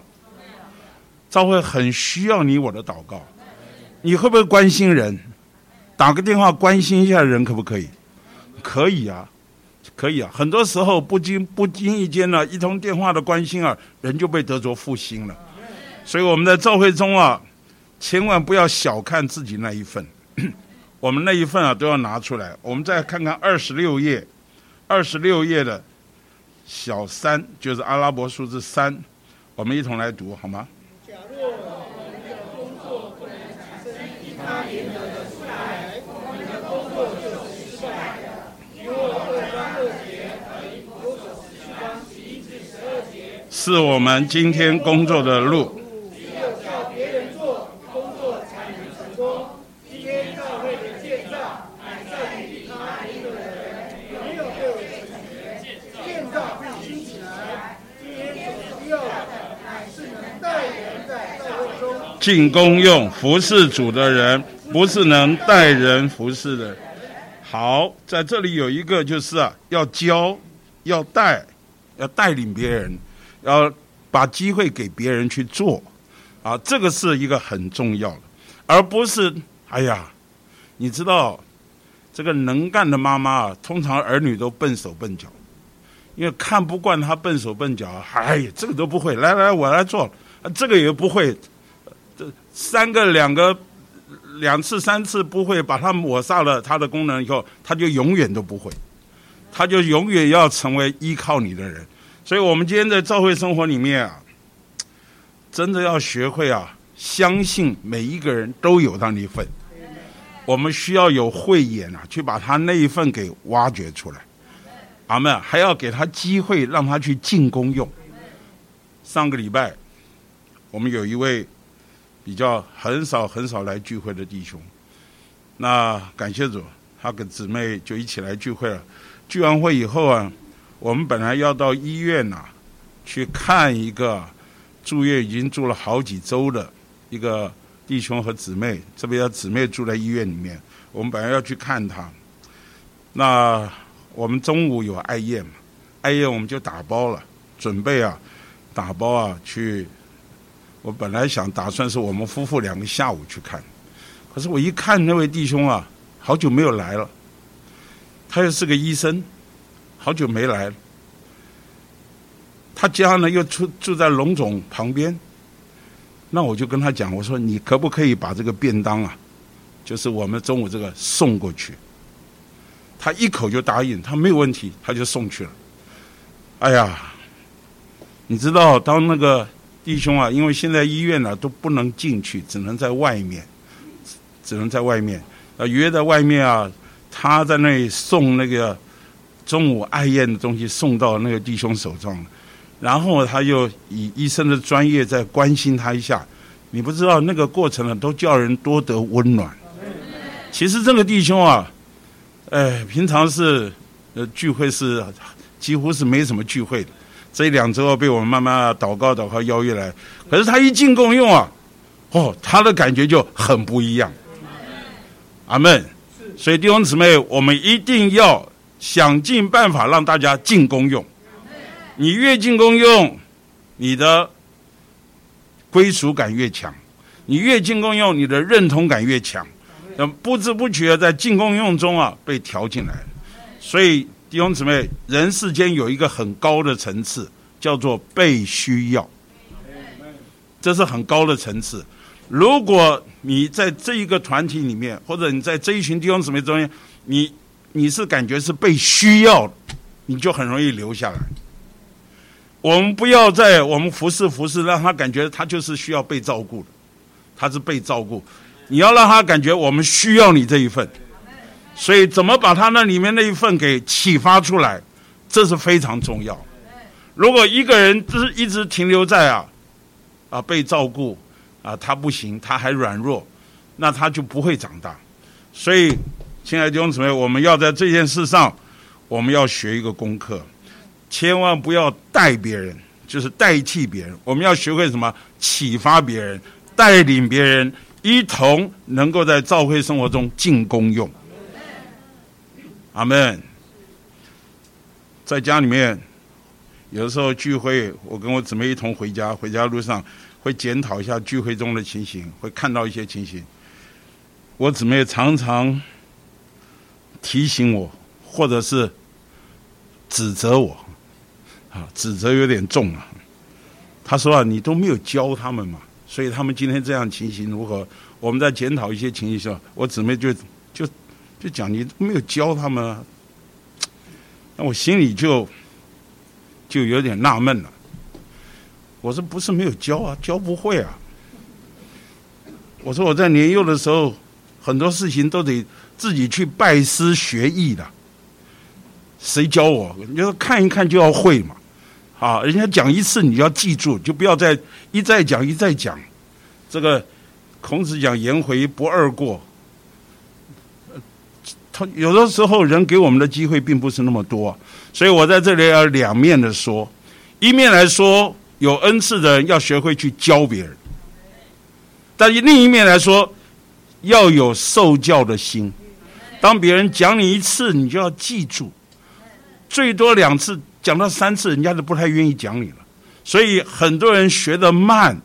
教会很需要你我的祷告。你会不会关心人？打个电话关心一下人可不可以？可以啊。可以啊，很多时候不经不经意间呢，一通电话的关心啊，人就被得着复兴了。所以我们在教会中啊，千万不要小看自己那一份，[clears throat] 我们那一份啊都要拿出来。我们再看看二十六页，二十六页的小三就是阿拉伯数字三，我们一同来读好吗？是我们今天工作的路。只有叫别人做工作，才能成功。今天教会的建造，乃在于他一个人，没有对我的建造被兴起来。今天所需要的，乃是能带进功用服侍主的人，不是能带人服侍的。好，在这里有一个，就是啊，要教，要带，要带领别人。要把机会给别人去做，啊，这个是一个很重要的，而不是哎呀，你知道，这个能干的妈妈啊，通常儿女都笨手笨脚，因为看不惯他笨手笨脚，哎呀，这个都不会，来来，我来做，这个也不会，这三个两个两次三次不会，把它抹杀了它的功能以后，他就永远都不会，他就永远要成为依靠你的人。所以，我们今天在教会生活里面啊，真的要学会啊，相信每一个人都有他那一份。我们需要有慧眼啊，去把他那一份给挖掘出来。阿门。还要给他机会，让他去进攻用。上个礼拜，我们有一位比较很少很少来聚会的弟兄，那感谢主，他跟姊妹就一起来聚会了。聚完会以后啊。我们本来要到医院呐，去看一个住院已经住了好几周的一个弟兄和姊妹，这边的姊妹住在医院里面。我们本来要去看他，那我们中午有艾宴嘛，艾宴我们就打包了，准备啊，打包啊去。我本来想打算是我们夫妇两个下午去看，可是我一看那位弟兄啊，好久没有来了，他又是个医生。好久没来了，他家呢又住住在龙总旁边，那我就跟他讲，我说你可不可以把这个便当啊，就是我们中午这个送过去？他一口就答应，他没有问题，他就送去了。哎呀，你知道，当那个弟兄啊，因为现在医院呢都不能进去，只能在外面，只能在外面啊约在外面啊，他在那里送那个。中午爱宴的东西送到那个弟兄手上，然后他又以医生的专业在关心他一下。你不知道那个过程呢，都叫人多得温暖。其实这个弟兄啊，哎，平常是呃聚会是几乎是没什么聚会的。这一两周被我们慢慢祷告祷告邀约来，可是他一进共用啊，哦，他的感觉就很不一样。阿门。所以弟兄姊妹，我们一定要。想尽办法让大家进公用，你越进公用，你的归属感越强；你越进公用，你的认同感越强。那不知不觉在进公用中啊，被调进来。所以弟兄姊妹，人世间有一个很高的层次，叫做被需要，这是很高的层次。如果你在这一个团体里面，或者你在这一群弟兄姊妹中间，你。你是感觉是被需要，你就很容易留下来。我们不要在我们服侍服侍，让他感觉他就是需要被照顾的，他是被照顾。你要让他感觉我们需要你这一份，所以怎么把他那里面那一份给启发出来，这是非常重要。如果一个人只是一直停留在啊啊被照顾啊他不行，他还软弱，那他就不会长大。所以。亲爱的弟兄姊妹，我们要在这件事上，我们要学一个功课，千万不要带别人，就是代替别人。我们要学会什么？启发别人，带领别人，一同能够在教会生活中进功用。阿门。在家里面，有的时候聚会，我跟我姊妹一同回家，回家路上会检讨一下聚会中的情形，会看到一些情形。我姊妹常常。提醒我，或者是指责我，啊，指责有点重啊。他说啊，你都没有教他们嘛，所以他们今天这样情形如何？我们在检讨一些情形时候，我姊妹就就就讲你没有教他们，啊，那我心里就就有点纳闷了。我说不是没有教啊，教不会啊。我说我在年幼的时候，很多事情都得。自己去拜师学艺的，谁教我？你要看一看就要会嘛，啊，人家讲一次你要记住，就不要再一再讲一再讲。这个孔子讲颜回不二过，他有的时候人给我们的机会并不是那么多，所以我在这里要两面的说，一面来说有恩赐的人要学会去教别人，但另一面来说要有受教的心。当别人讲你一次，你就要记住，最多两次，讲到三次，人家都不太愿意讲你了。所以很多人学得慢，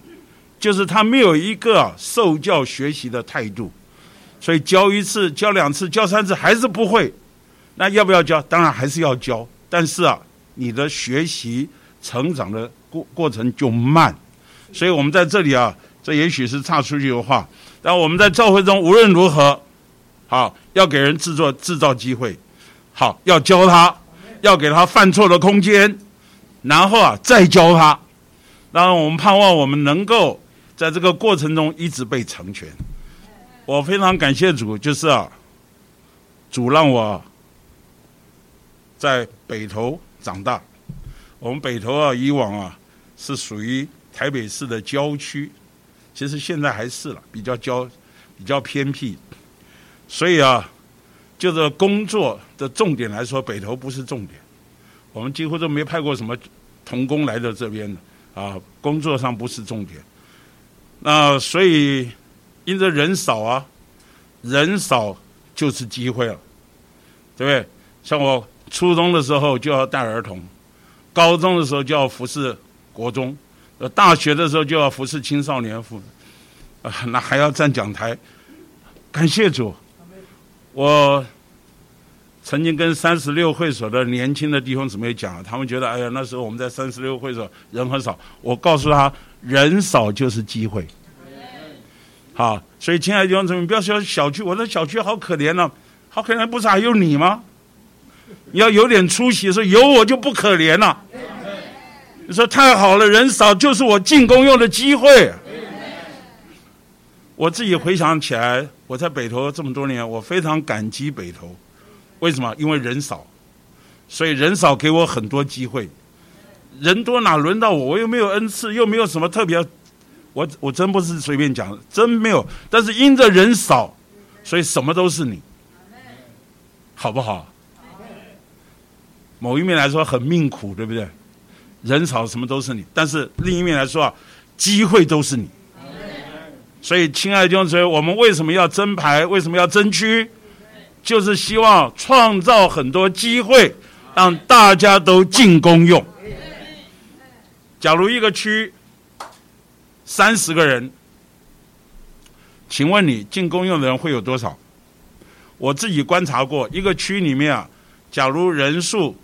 就是他没有一个受教学习的态度，所以教一次、教两次、教三次还是不会，那要不要教？当然还是要教，但是啊，你的学习成长的过过程就慢，所以我们在这里啊，这也许是差出去的话，但我们在教会中无论如何，好要给人制作制造机会，好要教他，要给他犯错的空间。然后啊，再教他，当然我们盼望我们能够在这个过程中一直被成全。我非常感谢主，就是啊，主让我在北投长大。我们北投啊，以往啊是属于台北市的郊区，其实现在还是了，比较郊，比较偏僻。所以啊，就是工作的重点来说，北投不是重点。我们几乎都没派过什么童工来到这边的啊，工作上不是重点。那所以因着人少啊，人少就是机会了，对不对？像我初中的时候就要带儿童，高中的时候就要服侍国中，呃，大学的时候就要服侍青少年服，啊，那还要站讲台。感谢主，我。曾经跟三十六会所的年轻的弟兄姊妹讲，他们觉得，哎呀，那时候我们在三十六会所人很少。我告诉他，人少就是机会。好，所以亲爱的弟兄姊妹，不要说小区，我的小区好可怜了，好可怜，不是还有你吗？你要有点出息，说有我就不可怜了。你说太好了，人少就是我进攻用的机会。我自己回想起来，我在北投这么多年，我非常感激北投。为什么？因为人少，所以人少给我很多机会。人多哪轮到我？我又没有恩赐，又没有什么特别。我我真不是随便讲，真没有。但是因着人少，所以什么都是你，好不好？某一面来说很命苦，对不对？人少什么都是你，但是另一面来说啊，机会都是你。所以，亲爱的弟兄姊妹，我们为什么要争牌？为什么要争区？就是希望创造很多机会，让大家都进公用。假如一个区三十个人，请问你进公用的人会有多少？我自己观察过，一个区里面啊，假如人数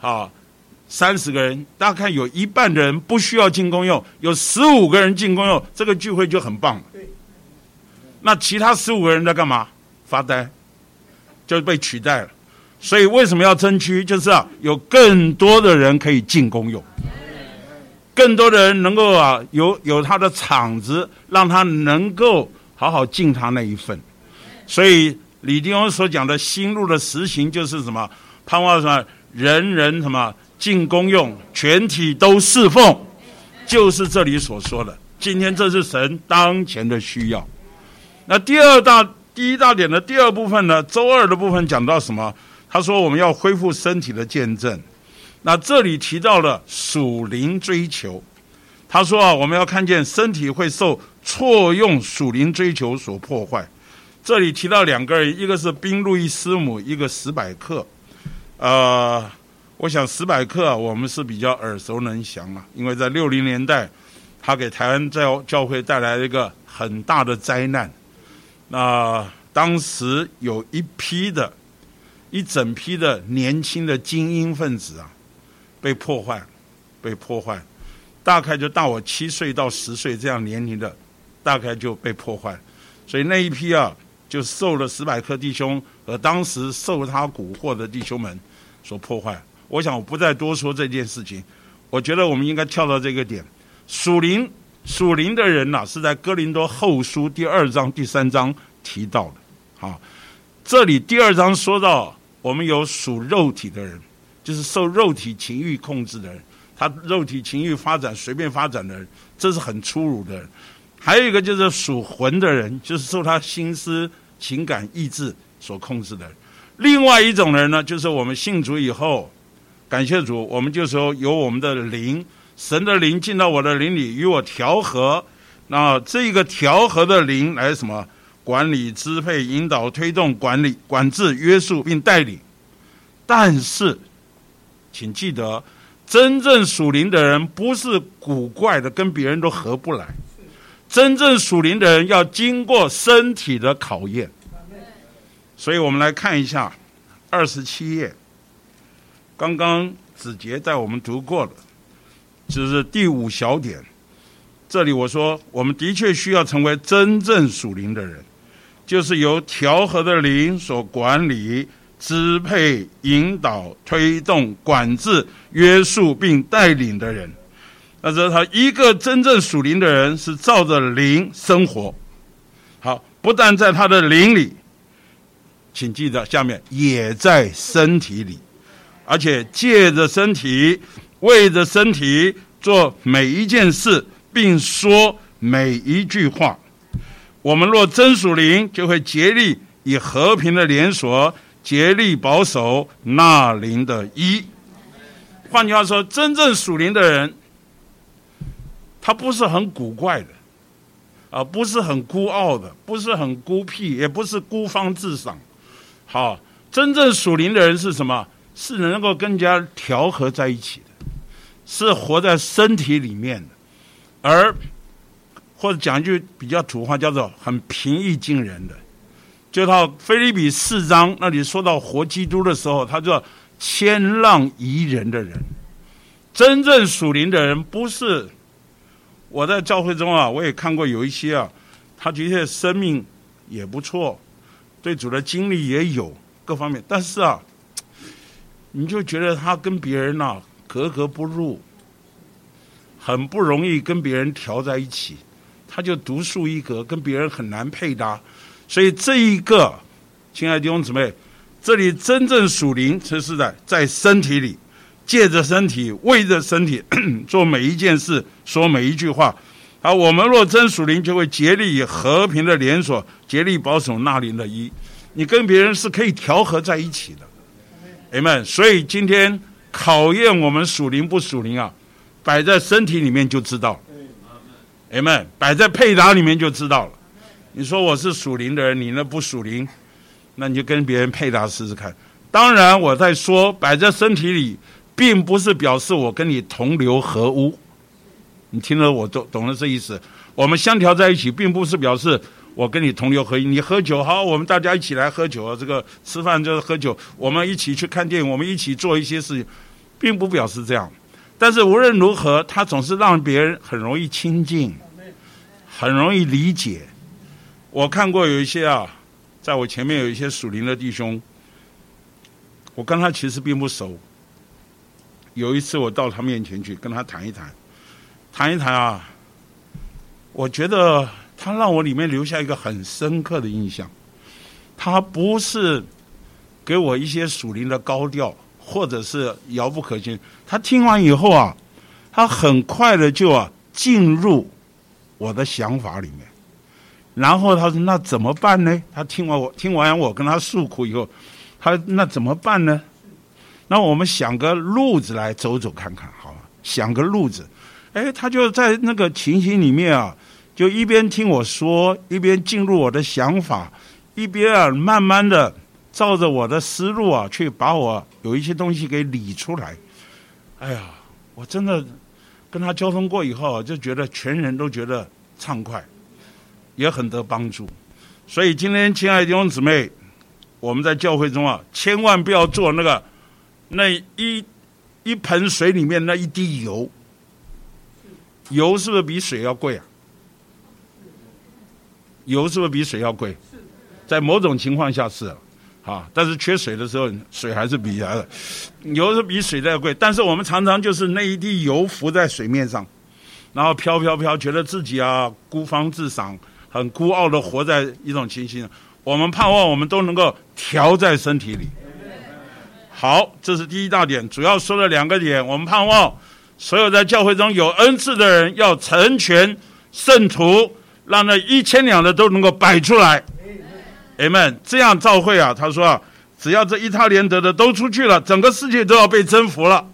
啊三十个人，大家看有一半的人不需要进公用，有十五个人进公用，这个聚会就很棒。那其他十五个人在干嘛？发呆。就被取代了，所以为什么要争取？就是啊，有更多的人可以进公用，更多的人能够啊，有有他的场子，让他能够好好尽他那一份。所以李弟兄所讲的新路的实行，就是什么？盼望什么？人人什么进公用，全体都侍奉，就是这里所说的。今天这是神当前的需要。那第二大。第一大点的第二部分呢，周二的部分讲到什么？他说我们要恢复身体的见证。那这里提到了属灵追求。他说啊，我们要看见身体会受错用属灵追求所破坏。这里提到两个人，一个是宾路易斯姆，一个史百克。呃，我想史百克啊我们是比较耳熟能详了，因为在六零年代，他给台湾教教会带来了一个很大的灾难。那当时有一批的，一整批的年轻的精英分子啊，被破坏，被破坏，大概就大我七岁到十岁这样年龄的，大概就被破坏，所以那一批啊，就受了史百克弟兄和当时受他蛊惑的弟兄们所破坏。我想我不再多说这件事情，我觉得我们应该跳到这个点，属灵。属灵的人呐，是在哥林多后书第二章、第三章提到的。好，这里第二章说到，我们有属肉体的人，就是受肉体情欲控制的人，他肉体情欲发展随便发展的人，这是很粗鲁的人。还有一个就是属魂的人，就是受他心思、情感、意志所控制的人。另外一种人呢，就是我们信主以后，感谢主，我们就说有我们的灵。神的灵进到我的灵里，与我调和。那这个调和的灵来什么？管理、支配、引导、推动、管理、管制、约束并带领。但是，请记得，真正属灵的人不是古怪的，跟别人都合不来。真正属灵的人要经过身体的考验。所以我们来看一下二十七页，刚刚子杰带我们读过了，就是第五小点。这里我说，我们的确需要成为真正属灵的人，就是由调和的灵所管理、支配、引导、推动、管制、约束并带领的人。那这他一个真正属灵的人是照着灵生活。好，不但在他的灵里，请记得下面也在身体里，而且借着身体，为着身体做每一件事。并说每一句话。我们若真属灵，就会竭力以和平的连锁，竭力保守那灵的一。换句话说，真正属灵的人，他不是很古怪的，啊，不是很孤傲的，不是很孤僻，也不是孤芳自赏。好，真正属灵的人是什么？是能够更加调和在一起的，是活在身体里面的。而或者讲一句比较土话，叫做很平易近人的，就到菲利比四章那里说到活基督的时候，他叫谦让宜人的人。真正属灵的人，不是我在教会中啊，我也看过有一些啊，他的确生命也不错，对主的经历也有各方面，但是啊，你就觉得他跟别人呐格格不入。很不容易跟别人调在一起，他就独树一格，跟别人很难配搭。所以这一个，亲爱的弟兄姊妹，这里真正属灵，这是在在身体里，借着身体，为着身体 [coughs] 做每一件事，说每一句话。啊，我们若真属灵，就会竭力以和平的连锁，竭力保守那灵的一。你跟别人是可以调和在一起的，哎们。所以今天考验我们属灵不属灵啊？摆在身体里面就知道，哎们，摆在配搭里面就知道了。你说我是属灵的人，你那不属灵，那你就跟别人配搭试试看。当然，我在说摆在身体里，并不是表示我跟你同流合污。你听了我懂懂了这意思。我们相调在一起，并不是表示我跟你同流合污。你喝酒好，我们大家一起来喝酒。这个吃饭就是喝酒，我们一起去看电影，我们一起做一些事情，并不表示这样。但是无论如何，他总是让别人很容易亲近，很容易理解。我看过有一些啊，在我前面有一些属灵的弟兄，我跟他其实并不熟。有一次我到他面前去跟他谈一谈，谈一谈啊，我觉得他让我里面留下一个很深刻的印象。他不是给我一些属灵的高调。或者是遥不可及。他听完以后啊，他很快的就啊进入我的想法里面。然后他说：“那怎么办呢？”他听完我听完我跟他诉苦以后，他那怎么办呢？那我们想个路子来走走看看，好吧？想个路子。哎，他就在那个情形里面啊，就一边听我说，一边进入我的想法，一边啊慢慢的。照着我的思路啊，去把我有一些东西给理出来。哎呀，我真的跟他交通过以后，就觉得全人都觉得畅快，也很得帮助。所以今天，亲爱的弟兄姊妹，我们在教会中啊，千万不要做那个那一一盆水里面那一滴油。油是不是比水要贵啊？油是不是比水要贵？在某种情况下是。啊，但是缺水的时候，水还是比的油是比水再贵。但是我们常常就是那一滴油浮在水面上，然后飘飘飘，觉得自己啊孤芳自赏，很孤傲的活在一种情形。我们盼望我们都能够调在身体里。好，这是第一大点，主要说了两个点。我们盼望所有在教会中有恩赐的人要成全圣徒，让那一千两的都能够摆出来。哎们，这样召会啊！他说啊，只要这一套连得的都出去了，整个世界都要被征服了。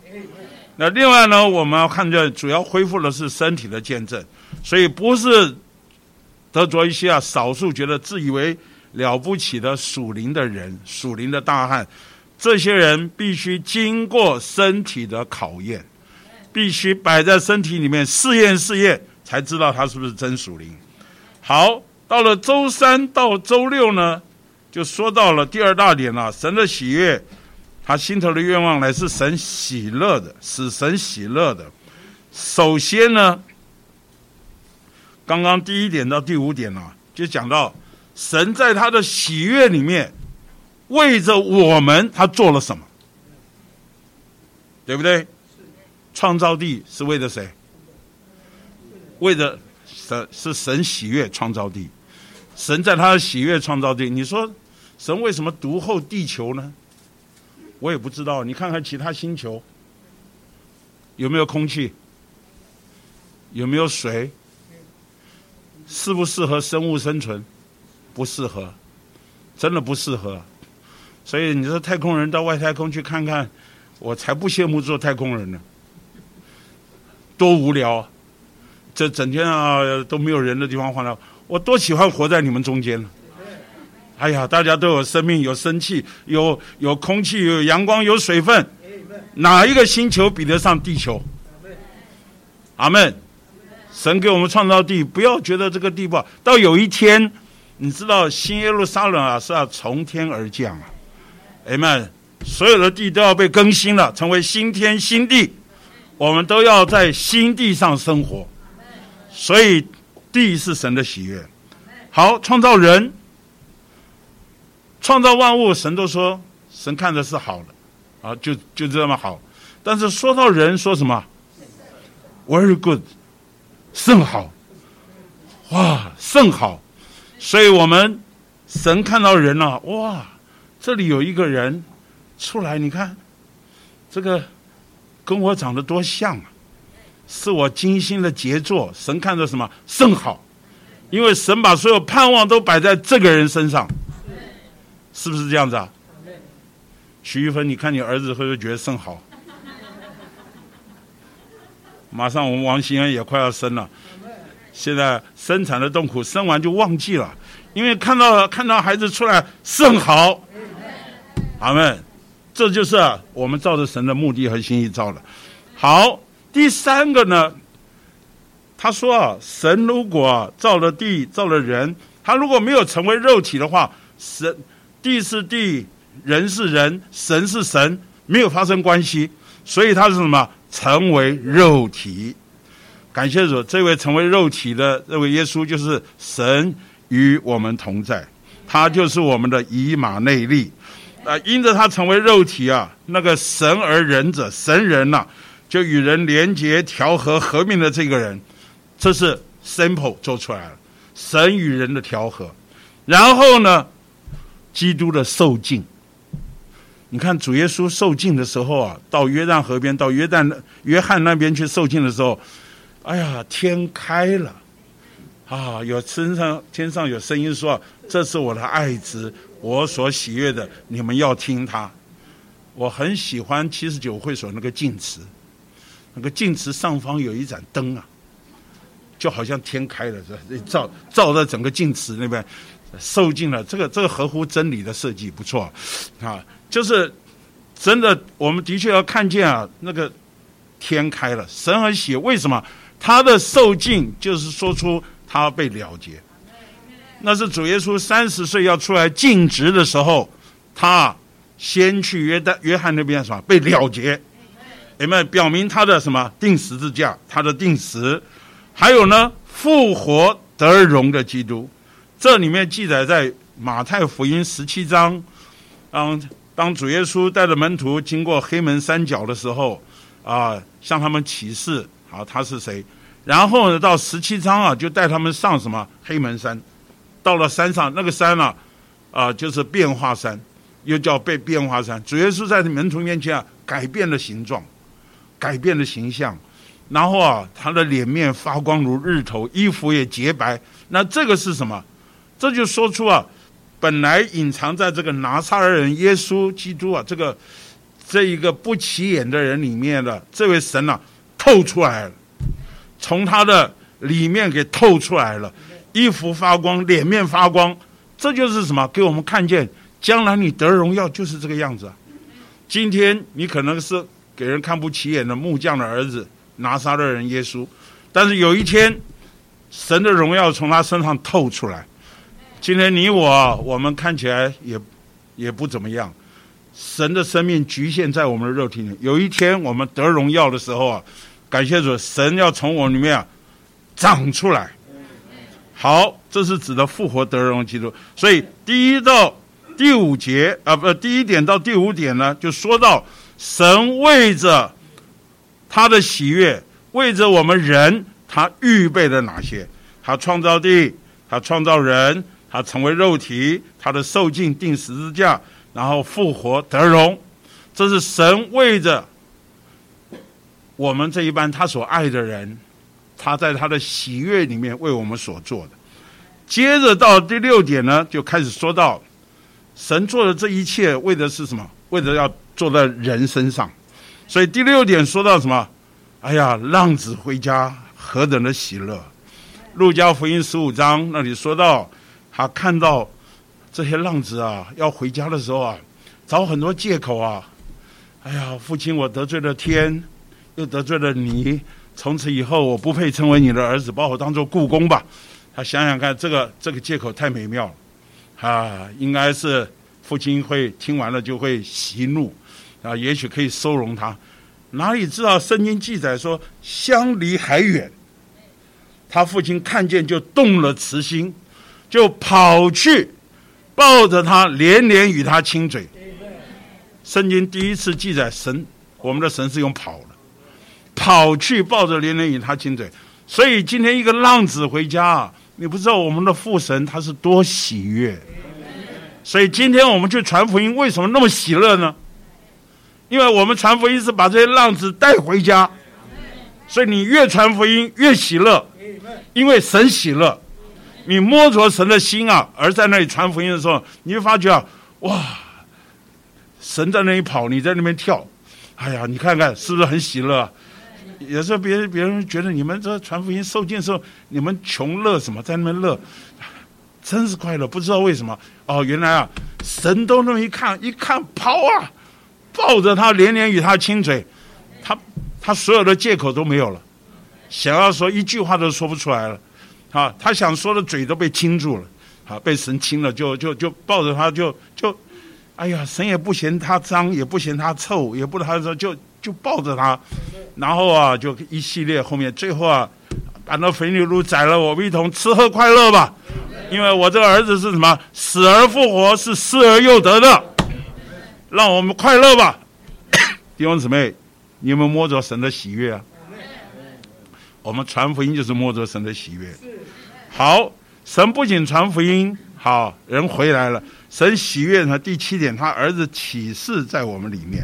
那另外呢，我们要看见主要恢复的是身体的见证，所以不是得着一些啊少数觉得自以为了不起的属灵的人、属灵的大汉，这些人必须经过身体的考验。必须摆在身体里面试验试验，才知道他是不是真属灵。好，到了周三到周六呢，就说到了第二大点了，神的喜悦，他心头的愿望乃是神喜乐的，使神喜乐的。首先呢，刚刚第一点到第五点啊，就讲到神在他的喜悦里面，为着我们他做了什么，对不对？创造地是为了谁？为了神是神喜悦创造地，神在他的喜悦创造地。你说神为什么独厚地球呢？我也不知道。你看看其他星球有没有空气？有没有水？适不适合生物生存？不适合，真的不适合。所以你说太空人到外太空去看看，我才不羡慕做太空人呢。多无聊，这整天啊都没有人的地方晃了。我多喜欢活在你们中间呢。哎呀，大家都有生命，有生气，有有空气，有阳光，有水分。哪一个星球比得上地球？阿门。神给我们创造地，不要觉得这个地不好到有一天，你知道新耶路撒冷啊是要从天而降啊，阿门。所有的地都要被更新了，成为新天新地，我们都要在新地上生活。所以地是神的喜悦。好，创造人，创造万物，神都说神看的是好的，啊，就就这么好。但是说到人，说什么？Very good。甚好，哇，甚好，所以我们神看到人了，哇，这里有一个人出来，你看，这个跟我长得多像啊，是我精心的杰作。神看着什么甚好，因为神把所有盼望都摆在这个人身上，是不是这样子啊？徐玉芬，你看你儿子会不会觉得甚好？马上我们王新安也快要生了，现在生产的痛苦，生完就忘记了，因为看到看到孩子出来甚好，阿门，这就是我们照着神的目的和心意造的。好，第三个呢，他说啊，神如果造了地，造了人，他如果没有成为肉体的话，神地是地，人是人，神是神，没有发生关系，所以他是什么？成为肉体，感谢主，这位成为肉体的这位耶稣就是神与我们同在，他就是我们的以马内利啊！因着他成为肉体啊，那个神而人者，神人呐，就与人连结、调和、合并的这个人，这是 simple 做出来了，神与人的调和。然后呢，基督的受尽。你看主耶稣受尽的时候啊，到约旦河边，到约旦约翰那边去受尽的时候，哎呀，天开了，啊，有身上天上有声音说：“这是我的爱子，我所喜悦的，你们要听他。”我很喜欢七十九会所那个镜池，那个镜池上方有一盏灯啊，就好像天开了，这照照在整个镜池那边，受尽了。这个这个合乎真理的设计不错啊。就是真的，我们的确要看见啊，那个天开了，神很喜。为什么？他的受尽就是说出他被了结。那是主耶稣三十岁要出来尽职的时候，他先去约旦约翰那边是吧被了结，有没有表明他的什么定十字架，他的定时，还有呢复活得荣的基督，这里面记载在马太福音十七章，嗯。当主耶稣带着门徒经过黑门山脚的时候，啊，向他们启示，啊，他是谁？然后呢，到十七章啊，就带他们上什么黑门山？到了山上，那个山啊，啊，就是变化山，又叫被变化山。主耶稣在门徒面前啊，改变了形状，改变了形象，然后啊，他的脸面发光如日头，衣服也洁白。那这个是什么？这就说出啊。本来隐藏在这个拿撒勒人耶稣基督啊，这个这一个不起眼的人里面的这位神呐，透出来了，从他的里面给透出来了，衣服发光，脸面发光，这就是什么？给我们看见，将来你得荣耀就是这个样子。今天你可能是给人看不起眼的木匠的儿子，拿撒勒人耶稣。但是有一天，神的荣耀从他身上透出来。今天你我，我们看起来也也不怎么样。神的生命局限在我们的肉体里。有一天我们得荣耀的时候啊，感谢主，神要从我里面啊长出来。好，这是指的复活得荣基督。所以第一到第五节啊，不，第一点到第五点呢，就说到神为着他的喜悦，为着我们人，他预备了哪些？他创造地，他创造人，他成为肉体，他的受尽定十字架，然后复活得荣。这是神为着我们这一班他所爱的人。他在他的喜悦里面为我们所做的，接着到第六点呢，就开始说到神做的这一切为的是什么？为的要做在人身上。所以第六点说到什么？哎呀，浪子回家何等的喜乐！路加福音十五章那里说到，他看到这些浪子啊要回家的时候啊，找很多借口啊。哎呀，父亲，我得罪了天，又得罪了你。从此以后，我不配成为你的儿子，把我当做故宫吧。他想想看，这个这个借口太美妙了，啊，应该是父亲会听完了就会息怒，啊，也许可以收容他。哪里知道圣经记载说，相离还远，他父亲看见就动了慈心，就跑去抱着他，连连与他亲嘴。圣经第一次记载神，我们的神是用跑的。跑去抱着连连与他亲嘴，所以今天一个浪子回家，你不知道我们的父神他是多喜悦。所以今天我们去传福音，为什么那么喜乐呢？因为我们传福音是把这些浪子带回家，所以你越传福音越喜乐，因为神喜乐。你摸着神的心啊，而在那里传福音的时候，你会发觉啊，哇，神在那里跑，你在那边跳，哎呀，你看看是不是很喜乐？有时候别人别人觉得你们这传福音受尽的时候，你们穷乐什么，在那边乐，真是快乐。不知道为什么哦，原来啊，神都那么一看，一看跑啊，抱着他连连与他亲嘴，他他所有的借口都没有了，想要说一句话都说不出来了，啊，他想说的嘴都被亲住了，啊被神亲了，就就就抱着他就就，哎呀，神也不嫌他脏，也不嫌他臭，也不他说就。就抱着他，然后啊，就一系列后面，最后啊，把那肥牛肉宰了，我们一同吃喝快乐吧。因为我这个儿子是什么？死而复活，是失而又得的，让我们快乐吧。[coughs] 弟兄姊妹，你有没有摸着神的喜悦啊？我们传福音就是摸着神的喜悦。好，神不仅传福音，好人回来了，神喜悦他。第七点，他儿子启示在我们里面。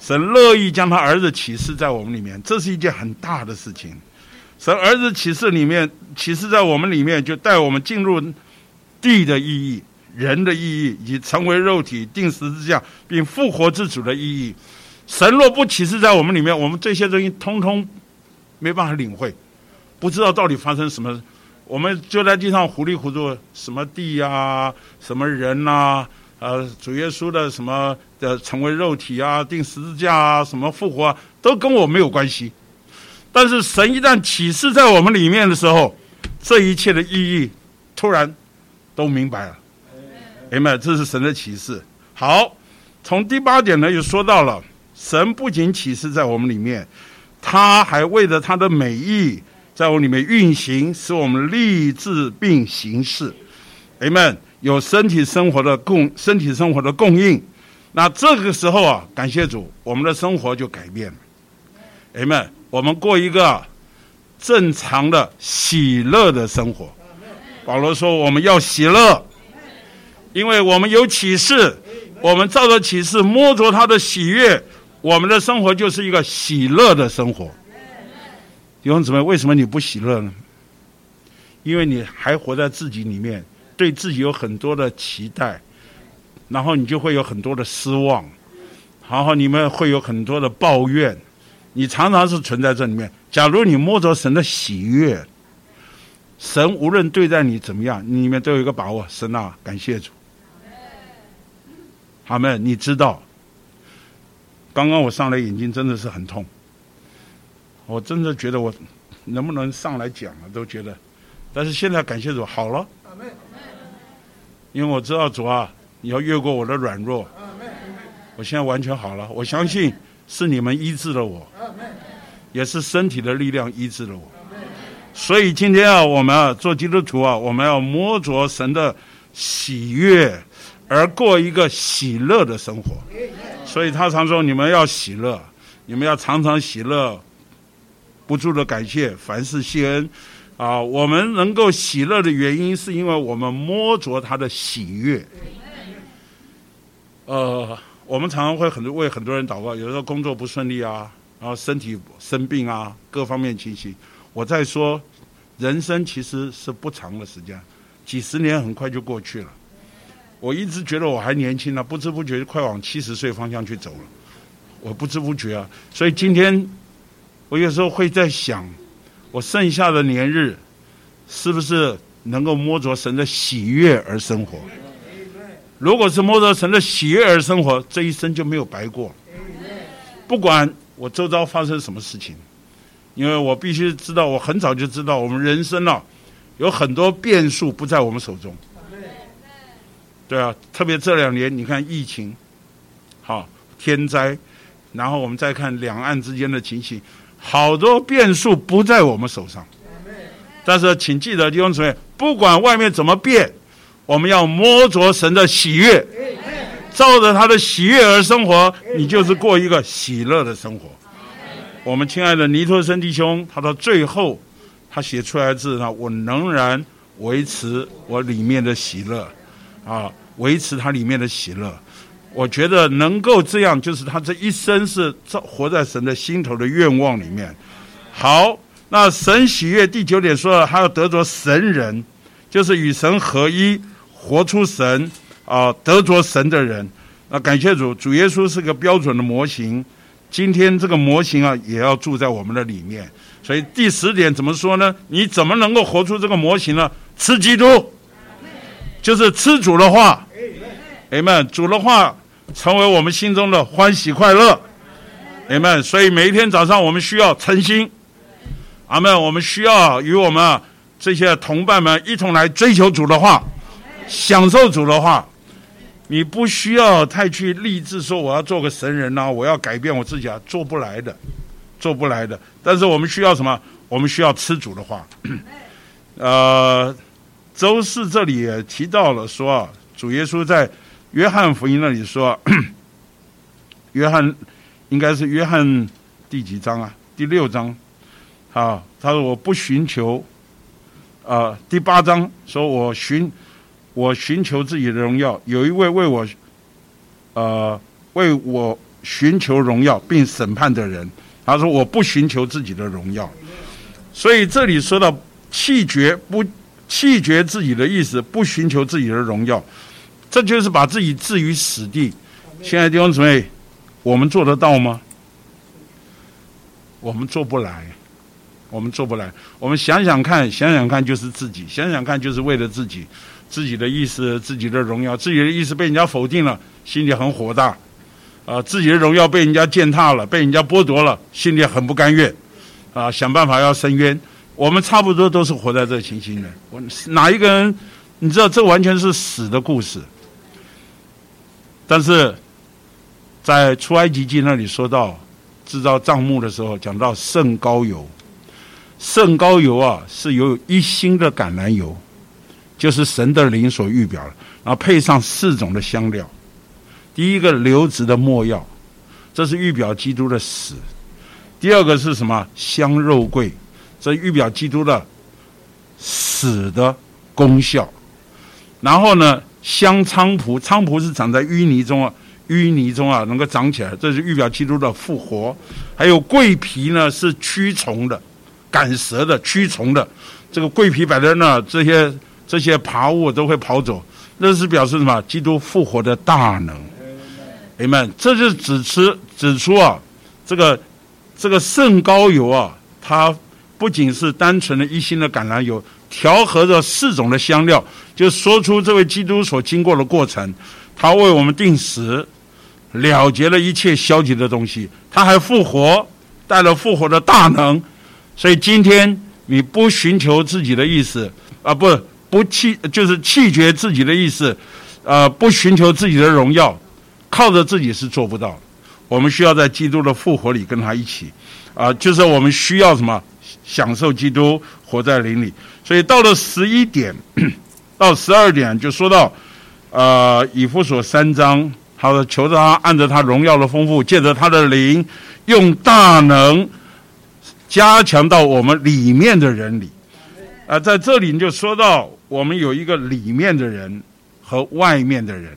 神乐意将他儿子启示在我们里面，这是一件很大的事情。神儿子启示里面，启示在我们里面，就带我们进入地的意义、人的意义，以及成为肉体、定十字架并复活之主的意义。神若不启示在我们里面，我们这些东西通通没办法领会，不知道到底发生什么。我们就在地上糊里糊涂，什么地呀，什么人呐。呃，主耶稣的什么的成为肉体啊，定十字架啊，什么复活啊，都跟我没有关系。但是神一旦启示在我们里面的时候，这一切的意义突然都明白了。明白，这是神的启示。好，从第八点呢，又说到了神不仅启示在我们里面，他还为了他的美意在我里面运行，使我们立志并行事。Amen。有身体生活的供，身体生活的供应，那这个时候啊，感谢主，我们的生活就改变了。哎们，我们过一个正常的喜乐的生活。保罗说，我们要喜乐，因为我们有启示，我们照着启示摸着他的喜悦，我们的生活就是一个喜乐的生活。弟兄姊妹，为什么你不喜乐呢？因为你还活在自己里面。对自己有很多的期待，然后你就会有很多的失望，然后你们会有很多的抱怨，你常常是存在这里面。假如你摸着神的喜悦，神无论对待你怎么样，你里面都有一个把握。神啊，感谢主。好们，你知道，刚刚我上来眼睛真的是很痛，我真的觉得我能不能上来讲啊，都觉得。但是现在感谢主，好了，因为我知道主啊，你要越过我的软弱，我现在完全好了。我相信是你们医治了我，也是身体的力量医治了我。所以今天啊，我们啊做基督徒啊，我们要摸着神的喜悦，而过一个喜乐的生活。所以他常说，你们要喜乐，你们要常常喜乐，不住的感谢，凡事谢恩。啊，我们能够喜乐的原因，是因为我们摸着他的喜悦。呃，我们常常会很多为很多人祷告，有时候工作不顺利啊，然后身体生病啊，各方面情形。我在说，人生其实是不长的时间，几十年很快就过去了。我一直觉得我还年轻呢，不知不觉就快往七十岁方向去走了。我不知不觉啊，所以今天我有时候会在想。我剩下的年日，是不是能够摸着神的喜悦而生活？如果是摸着神的喜悦而生活，这一生就没有白过。不管我周遭发生什么事情，因为我必须知道，我很早就知道，我们人生啊，有很多变数不在我们手中。对啊，特别这两年，你看疫情，好天灾，然后我们再看两岸之间的情形。好多变数不在我们手上，但是请记得弟兄姊妹，不管外面怎么变，我们要摸着神的喜悦，照着他的喜悦而生活，你就是过一个喜乐的生活。我们亲爱的尼托森弟兄，他到最后，他写出来的字呢，我仍然维持我里面的喜乐，啊，维持他里面的喜乐。我觉得能够这样，就是他这一生是活在神的心头的愿望里面。好，那神喜悦第九点说了，他要得着神人，就是与神合一，活出神啊，得着神的人。那感谢主，主耶稣是个标准的模型。今天这个模型啊，也要住在我们的里面。所以第十点怎么说呢？你怎么能够活出这个模型呢？吃基督，就是吃主的话。哎们，主的话。成为我们心中的欢喜快乐，阿门。所以每一天早上，我们需要诚心，阿门。我们需要与我们这些同伴们一同来追求主的话，享受主的话。你不需要太去立志说我要做个神人呐，我要改变我自己啊，做不来的，做不来的。但是我们需要什么？我们需要吃主的话。呃，周四这里也提到了说，主耶稣在。约翰福音那里说，[coughs] 约翰应该是约翰第几章啊？第六章，啊，他说我不寻求，啊，第八章说我寻我寻求自己的荣耀，有一位为我，呃，为我寻求荣耀并审判的人，他说我不寻求自己的荣耀，所以这里说到弃绝不弃绝自己的意思，不寻求自己的荣耀。这就是把自己置于死地。现在弟兄姊妹，我们做得到吗？我们做不来，我们做不来。我们想想看，想想看，就是自己，想想看，就是为了自己，自己的意思，自己的荣耀，自己的意思被人家否定了，心里很火大。啊，自己的荣耀被人家践踏了，被人家剥夺了，心里很不甘愿。啊，想办法要伸冤。我们差不多都是活在这情形的。我哪一个人？你知道，这完全是死的故事。但是，在出埃及记那里说到制造帐幕的时候，讲到圣膏油，圣膏油啊是由一星的橄榄油，就是神的灵所预表的，然后配上四种的香料。第一个流质的墨药，这是预表基督的死；第二个是什么香肉桂，这预表基督的死的功效。然后呢？香菖蒲，菖蒲是长在淤泥中啊，淤泥中啊能够长起来，这是预表基督的复活。还有桂皮呢，是驱虫的，赶蛇的，驱虫的。这个桂皮摆在那，这些这些爬物都会跑走，那是表示什么？基督复活的大能。哎们，这就指出指出啊，这个这个圣膏油啊，它不仅是单纯的一星的橄榄油。调和着四种的香料，就说出这位基督所经过的过程。他为我们定时，了结了一切消极的东西。他还复活，带了复活的大能。所以今天你不寻求自己的意思啊，不不弃，就是弃绝自己的意思，呃，不寻求自己的荣耀，靠着自己是做不到。我们需要在基督的复活里跟他一起，啊，就是我们需要什么？享受基督，活在灵里。所以到了十一点 [clears throat] 到十二点，就说到，呃，以弗所三章，他说求着他按着他荣耀的丰富，借着他的灵，用大能加强到我们里面的人里。啊，在这里就说到，我们有一个里面的人和外面的人。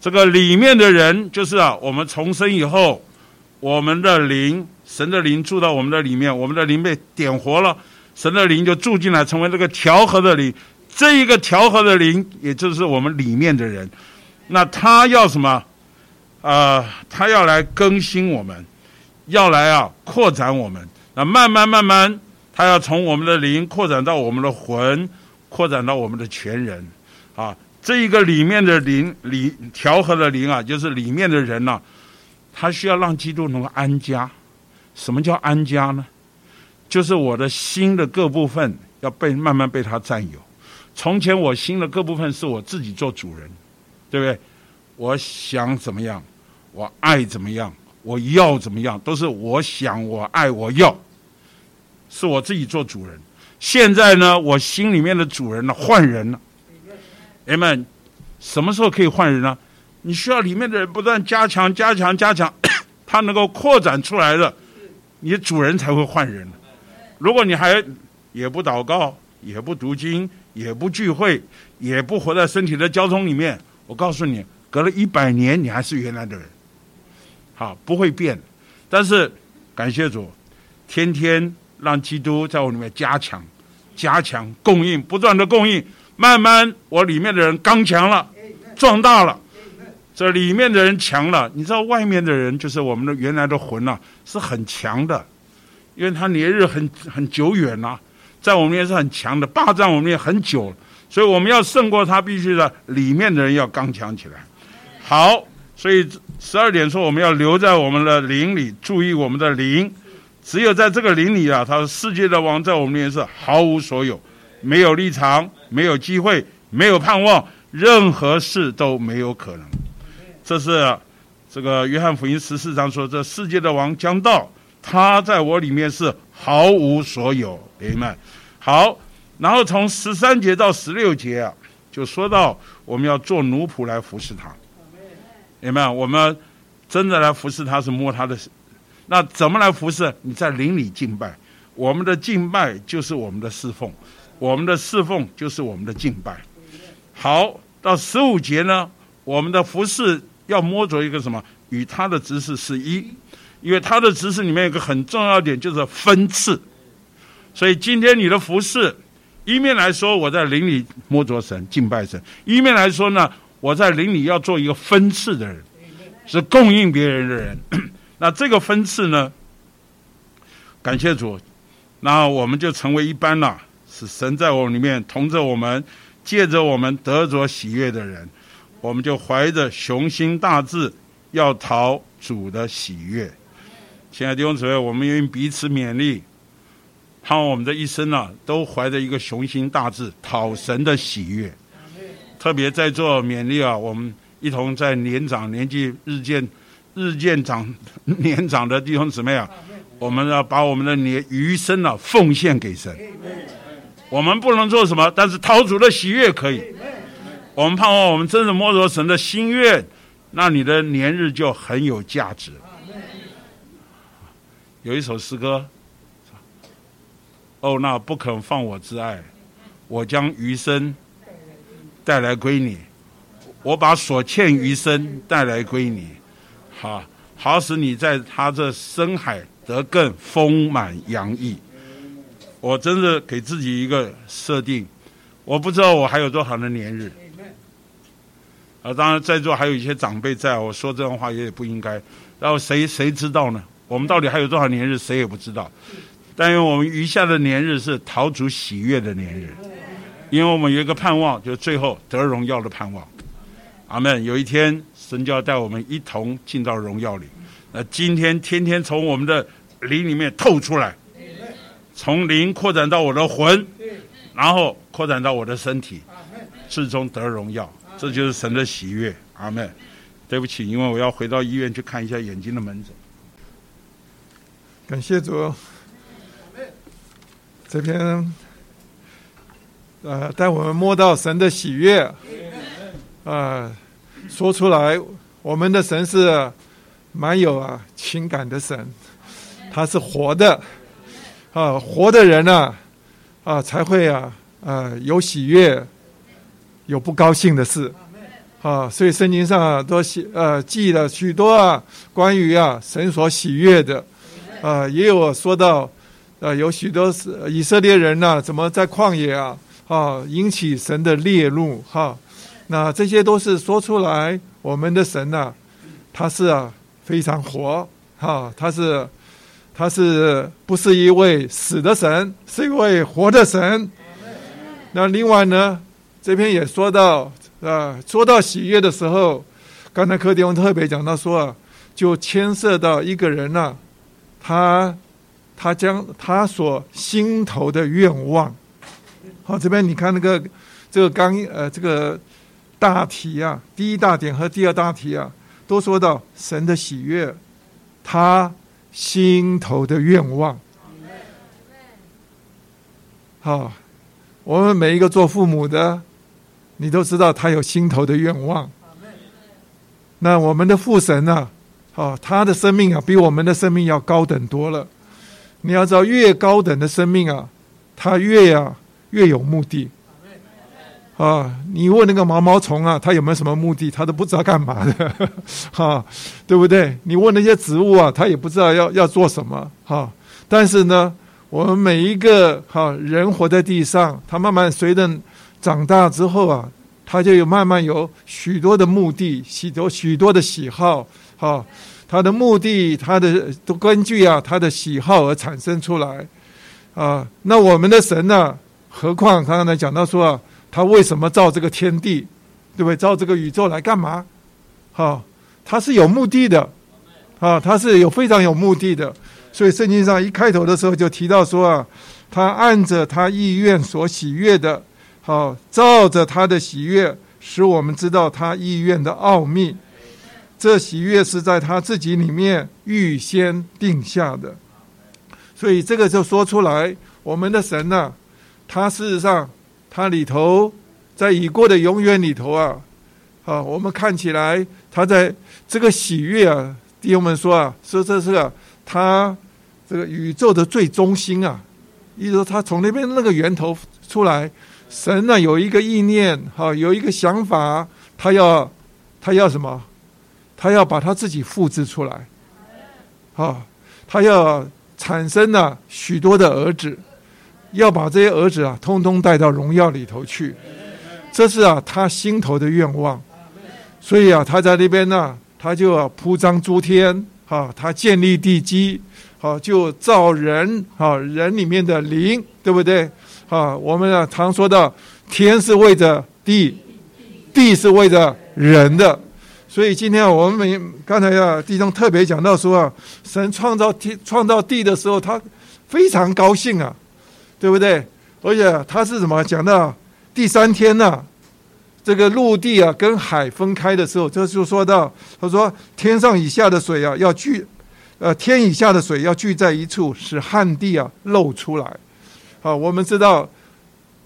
这个里面的人，就是啊，我们重生以后，我们的灵，神的灵住到我们的里面，我们的灵被点活了，神的灵就住进来，成为这个调和的灵。这一个调和的灵，也就是我们里面的人。那他要什么？啊，他要来更新我们，要来啊扩展我们。那慢慢慢慢，他要从我们的灵扩展到我们的魂，扩展到我们的全人，啊。这一个里面的灵里调和的灵啊，就是里面的人呐，他需要让基督能够安家。什么叫安家呢？就是我的心的各部分要被慢慢被他占有。从前我心的各部分是我自己做主人，对不对？我想怎么样，我爱怎么样，我要怎么样，都是我想我爱我要，是我自己做主人。现在呢，我心里面的主人呢换人了。人们，什么时候可以换人呢？你需要里面的人不断加强、加强、加强，[coughs] 他能够扩展出来的，你主人才会换人。如果你还也不祷告、也不读经、也不聚会、也不活在身体的交通里面，我告诉你，隔了一百年，你还是原来的人，好，不会变。但是感谢主，天天让基督在我里面加强、加强供应，不断的供应。慢慢，我里面的人刚强了，壮大了，这里面的人强了。你知道，外面的人就是我们的原来的魂呐，是很强的，因为他年日很很久远呐，在我们也是很强的，霸占我们也很久，所以我们要胜过他，必须的里面的人要刚强起来。好，所以十二点说我们要留在我们的灵里，注意我们的灵，只有在这个灵里啊，他说世界的王在我们面是毫无所有。没有立场，没有机会，没有盼望，任何事都没有可能。这是这个约翰福音十四章说：“这世界的王将到，他在我里面是毫无所有。”明白？好，然后从十三节到十六节啊，就说到我们要做奴仆来服侍他。明白？我们真的来服侍他是摸他的，那怎么来服侍？你在灵里敬拜，我们的敬拜就是我们的侍奉。我们的侍奉就是我们的敬拜。好，到十五节呢，我们的服侍要摸着一个什么？与他的执事是一，因为他的执事里面有个很重要点，就是分次。所以今天你的服饰，一面来说我在灵里摸着神敬拜神，一面来说呢，我在灵里要做一个分次的人，是供应别人的人。[clears throat] 那这个分次呢，感谢主，那我们就成为一般了。是神在我里面同着我们，借着我们得着喜悦的人，我们就怀着雄心大志，要讨主的喜悦。亲爱的弟兄姊妹，我们愿意彼此勉励，盼望我们的一生啊，都怀着一个雄心大志，讨神的喜悦。特别在座勉励啊，我们一同在年长、年纪日渐、日渐长、年长的弟兄姊妹啊，我们要把我们的年余生啊奉献给神。我们不能做什么，但是讨主的喜悦可以。我们盼望我们真的摸着神的心愿，那你的年日就很有价值。有一首诗歌，哦，那不肯放我之爱，我将余生带来归你。我把所欠余生带来归你，好，好使你在他这深海得更丰满洋溢。我真的给自己一个设定，我不知道我还有多少的年日。啊，当然在座还有一些长辈在，我说这样话也不应该。然后谁谁知道呢？我们到底还有多少年日，谁也不知道。但愿我们余下的年日是陶主喜悦的年日，因为我们有一个盼望，就是最后得荣耀的盼望。阿门。有一天，神就要带我们一同进到荣耀里。那今天天天从我们的灵里面透出来，从灵扩展到我的魂，然后扩展到我的身体，最终得荣耀。这就是神的喜悦。阿门。对不起，因为我要回到医院去看一下眼睛的门诊。感谢主。这篇，呃，带我们摸到神的喜悦，啊，说出来，我们的神是蛮有啊情感的神，他是活的，啊，活的人呢，啊，才会啊，呃，有喜悦，有不高兴的事，啊，所以圣经上啊都写，呃，记了许多啊，关于啊神所喜悦的，啊，也有说到。啊，有许多是以色列人呐，怎么在旷野啊啊引起神的烈怒哈？那这些都是说出来，我们的神呐，他是啊非常活哈，他是他是不是一位死的神，是一位活的神？那另外呢，这篇也说到啊，说到喜悦的时候，刚才柯迪翁特别讲到说啊，就牵涉到一个人呐，他。他将他所心头的愿望，好，这边你看那个这个刚呃这个大题啊，第一大点和第二大题啊，都说到神的喜悦，他心头的愿望。好，我们每一个做父母的，你都知道他有心头的愿望。那我们的父神呢？哦，他的生命啊，比我们的生命要高等多了。你要知道，越高等的生命啊，他越呀越有目的。啊，你问那个毛毛虫啊，它有没有什么目的？它都不知道干嘛的，哈，[laughs] 对不对？你问那些植物啊，它也不知道要要做什么，哈。但是呢，我们每一个哈人活在地上，他慢慢随着长大之后啊，他就有慢慢有许多的目的，许多许多的喜好，哈。他的目的，他的都根据啊他的喜好而产生出来，啊，那我们的神呢？何况他刚才讲到说啊，他为什么造这个天地，对不对？造这个宇宙来干嘛？好，他是有目的的，啊，他是有非常有目的的。所以圣经上一开头的时候就提到说啊，他按着他意愿所喜悦的，好，照着他的喜悦，使我们知道他意愿的奥秘。这喜悦是在他自己里面预先定下的，所以这个就说出来，我们的神呐，他事实上他里头在已过的永远里头啊，啊，我们看起来他在这个喜悦啊，弟兄们说啊，说这是个他这个宇宙的最中心啊，意思说他从那边那个源头出来，神呢有一个意念，哈，有一个想法，他要他要什么？他要把他自己复制出来，啊，他要产生了许多的儿子，要把这些儿子啊，通通带到荣耀里头去，这是啊他心头的愿望。所以啊，他在那边呢，他就要铺张诸天，啊，他建立地基，好，就造人，啊，人里面的灵，对不对？啊，我们啊常说到，天是为着地，地是为着人的。所以今天我们每刚才啊弟兄特别讲到说啊，神创造天创造地的时候，他非常高兴啊，对不对？而且他是什么讲到第三天呢？这个陆地啊跟海分开的时候，这就说到他说天上以下的水啊要聚，呃天以下的水要聚在一处，使旱地啊露出来。啊，我们知道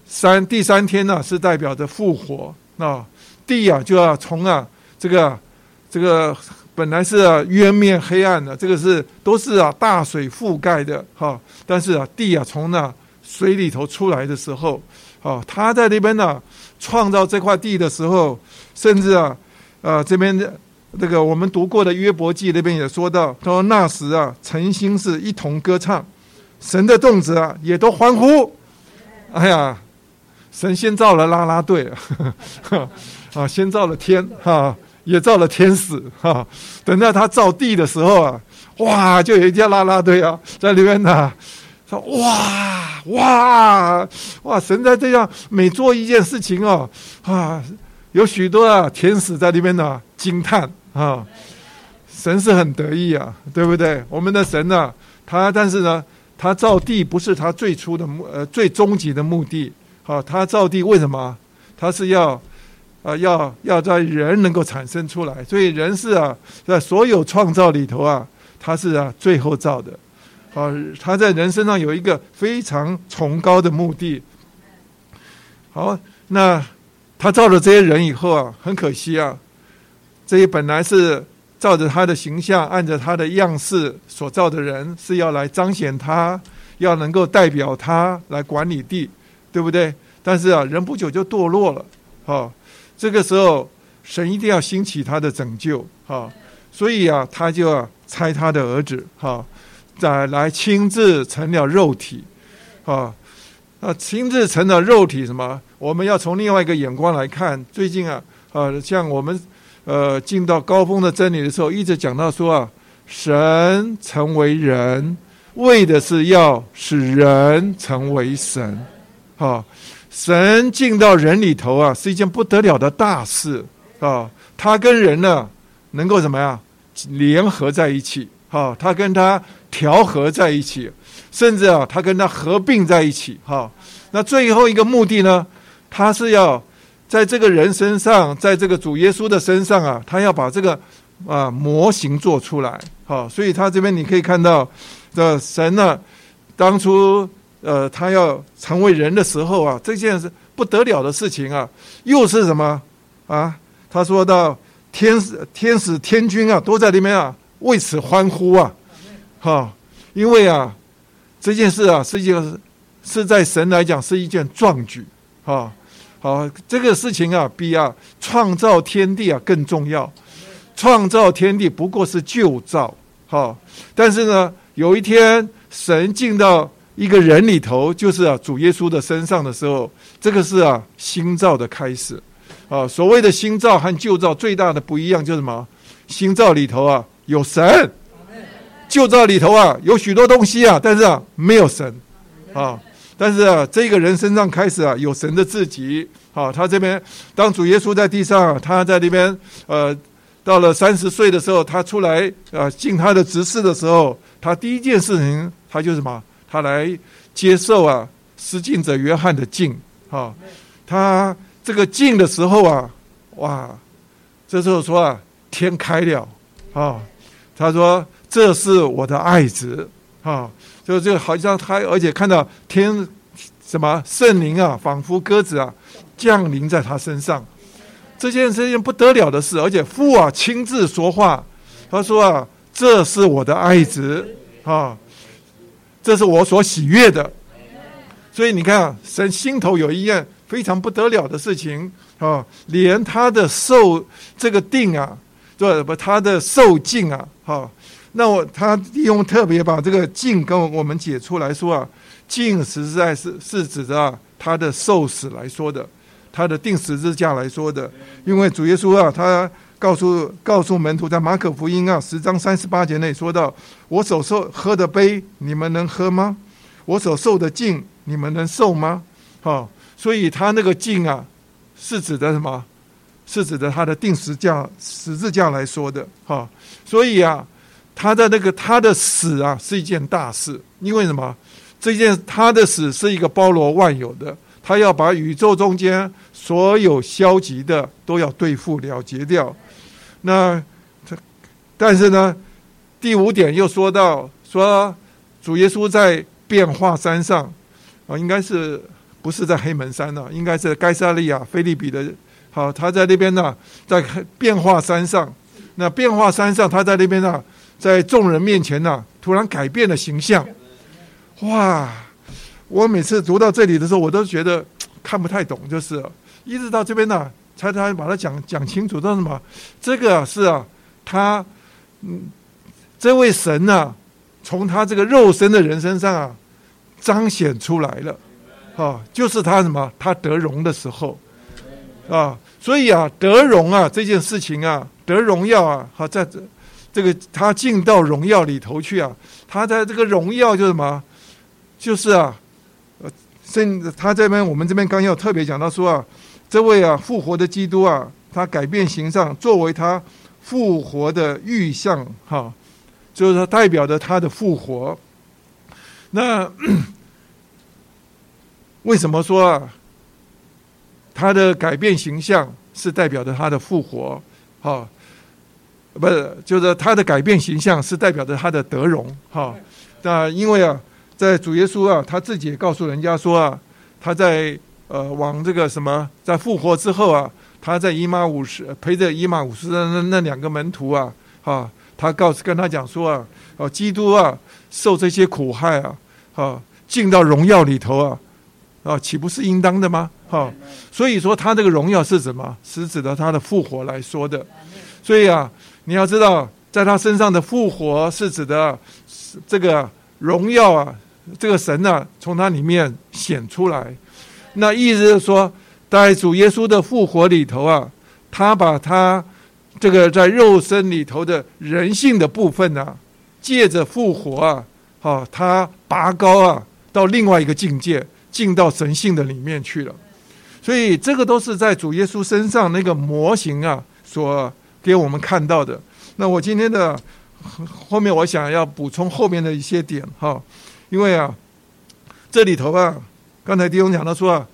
三第三天呢是代表着复活啊，地啊就要从啊。这个，这个本来是渊面黑暗的，这个是都是啊大水覆盖的哈。但是啊地啊从那水里头出来的时候，啊他在那边呢创造这块地的时候，甚至啊啊这边的这个我们读过的约伯记那边也说到，他说那时啊诚心是一同歌唱，神的动子啊也都欢呼。哎呀，神先造了拉拉队啊，[laughs] 先造了天哈。也造了天使哈，等到他造地的时候啊，哇，就有一家拉拉队啊，在里面呢，说哇哇哇，神在这样每做一件事情哦，啊，有许多啊天使在里面呢惊叹啊，神是很得意啊，对不对？我们的神呢，他但是呢，他造地不是他最初的目呃最终极的目的。好，他造地为什么？他是要啊要要在人能够产生出来，所以人是啊在所有创造里头啊，他是啊最后造的。啊，他在人身上有一个非常崇高的目的。好，那他造了这些人以后啊，很可惜啊，这些本来是照着他的形象、按着他的样式所造的人，是要来彰显他，要能够代表他来管理地，对不对？但是啊，人不久就堕落了。好，这个时候神一定要兴起他的拯救。好，所以啊，他就要拆他的儿子。好。再来亲自成了肉体，啊，那亲自成了肉体什么？我们要从另外一个眼光来看。最近啊，呃，像我们呃进到高峰的真理的时候，一直讲到说啊，神成为人，为的是要使人成为神，啊，神进到人里头啊，是一件不得了的大事啊。他跟人呢，能够怎么样联合在一起？好，他跟他。调和在一起，甚至啊，他跟他合并在一起，哈。那最后一个目的呢，他是要在这个人身上，在这个主耶稣的身上啊，他要把这个啊模型做出来，好。所以他这边你可以看到，这神呢，当初呃，他要成为人的时候啊，这件事不得了的事情啊，又是什么啊？他说到天使、天使、天君啊，都在里面啊，为此欢呼啊。哈，因为啊，这件事啊，是一件是在神来讲是一件壮举，哈，好，这个事情啊，比啊创造天地啊更重要。创造天地不过是旧造，哈，但是呢，有一天神进到一个人里头，就是啊主耶稣的身上的时候，这个是啊新造的开始，啊，所谓的新造和旧造最大的不一样就是什么？新造里头啊有神。旧造里头啊，有许多东西啊，但是啊，没有神啊。但是啊，这个人身上开始啊，有神的自己啊。他这边当主耶稣在地上，他在那边呃，到了三十岁的时候，他出来啊，尽他的职事的时候，他第一件事情，他就什么？他来接受啊，施浸者约翰的敬啊。他这个敬的时候啊，哇，这时候说啊，天开了啊。他说。这是我的爱子，啊，就就好像他，而且看到天什么圣灵啊，仿佛鸽子啊，降临在他身上。这件是件不得了的事，而且父啊亲自说话，他说啊，这是我的爱子，啊，这是我所喜悦的。所以你看，神心头有一件非常不得了的事情啊，连他的受这个定啊，对不？他的受尽啊，哈。那我他利用特别把这个镜跟我们解出来说啊，镜实在是是指着他的受死来说的，他的定十字架来说的。因为主耶稣啊，他告诉告诉门徒在马可福音啊十章三十八节内说到：“我所受喝的杯，你们能喝吗？我所受的镜，你们能受吗？”哈，所以他那个镜啊，是指的什么？是指的他的定十架十字架来说的。哈，所以啊。他的那个他的死啊，是一件大事，因为什么？这件他的死是一个包罗万有的，他要把宇宙中间所有消极的都要对付了结掉。那他，但是呢，第五点又说到说，主耶稣在变化山上啊，应该是不是在黑门山呢？应该是该萨利亚菲利比的。好，他在那边呢，在变化山上。那变化山上，他在那边呢。在众人面前呢，突然改变了形象，哇！我每次读到这里的时候，我都觉得 [tsk] 看不太懂，就是一直到这边呢，才才把它讲讲清楚。到什么？这个是啊，他嗯，这位神呢，从他这个肉身的人身上啊，彰显出来了，啊，就是他什么？他得荣的时候，啊，所以啊，得荣啊，这件事情啊，得荣耀啊，好在这。个他进到荣耀里头去啊，他在这个荣耀就是什么？就是啊，呃，甚他这边我们这边刚要特别讲到说啊，这位啊复活的基督啊，他改变形象，作为他复活的预象哈，就是说代表着他的复活那 [coughs] 为什么说啊？他的改变形象是代表着他的复活，哈，不是，就是他的改变形象是代表着他的德荣，哈。那因为啊，在主耶稣啊，他自己也告诉人家说啊，他在呃往这个什么，在复活之后啊，他在伊玛五十陪着伊玛五十的那那两个门徒啊，哈，他告诉跟他讲说啊，哦，基督啊，受这些苦害啊，啊，进到荣耀里头啊。啊，岂不是应当的吗？哈，所以说他这个荣耀是什么？是指的他的复活来说的。所以啊，你要知道，在他身上的复活是指的这个荣耀啊，这个神呢，从他里面显出来。那意思是说，在主耶稣的复活里头啊，他把他这个在肉身里头的人性的部分呢，借着复活啊，哈，他拔高啊，到另外一个境界。进到神性的里面去了，所以这个都是在主耶稣身上那个模型啊，所给我们看到的。那我今天的后面我想要补充后面的一些点哈，因为啊，这里头啊，刚才弟兄讲到说啊，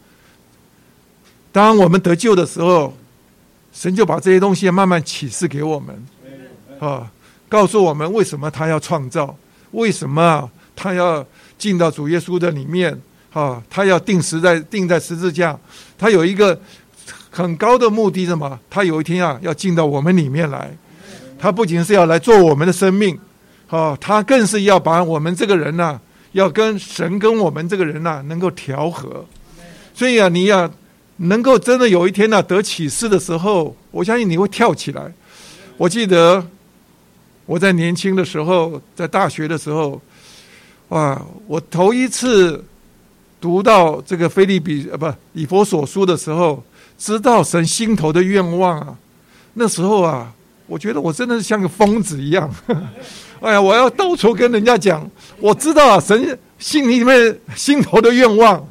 当我们得救的时候，神就把这些东西慢慢启示给我们，啊，告诉我们为什么他要创造，为什么他要进到主耶稣的里面。啊，他要定时在定在十字架，他有一个很高的目的，什么？他有一天啊，要进到我们里面来。他不仅是要来做我们的生命，啊，他更是要把我们这个人呢，要跟神跟我们这个人呢，能够调和。所以啊，你要能够真的有一天呢，得启示的时候，我相信你会跳起来。我记得我在年轻的时候，在大学的时候，哇，我头一次。读到这个菲利比呃不以佛所书的时候，知道神心头的愿望啊，那时候啊，我觉得我真的是像个疯子一样，[laughs] 哎呀，我要到处跟人家讲，我知道啊，神心里面心头的愿望。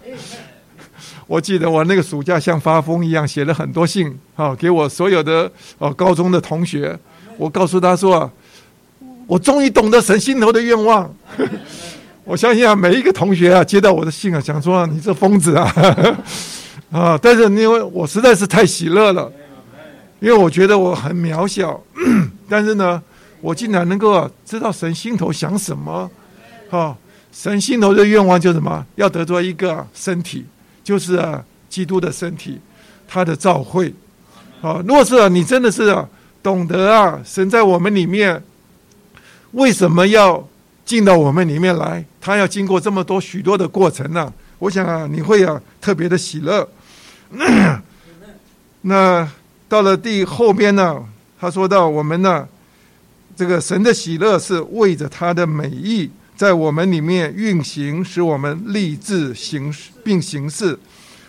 我记得我那个暑假像发疯一样，写了很多信啊，给我所有的哦高中的同学，我告诉他说啊，我终于懂得神心头的愿望。[laughs] 我相信啊，每一个同学啊，接到我的信啊，想说你这疯子啊，啊！但是因为我实在是太喜乐了，因为我觉得我很渺小，[clears throat] 但是呢，我竟然能够，知道神心头想什么，哈！神心头的愿望就是什么？要得到一个身体，就是，基督的身体，他的召会。啊，若是，你真的是，懂得啊，神在我们里面为什么要？进到我们里面来，他要经过这么多许多的过程呢。我想啊，你会啊特别的喜乐。[coughs] 那到了第后边呢，他说到我们呢，这个神的喜乐是为着他的美意在我们里面运行，使我们立志行并行事。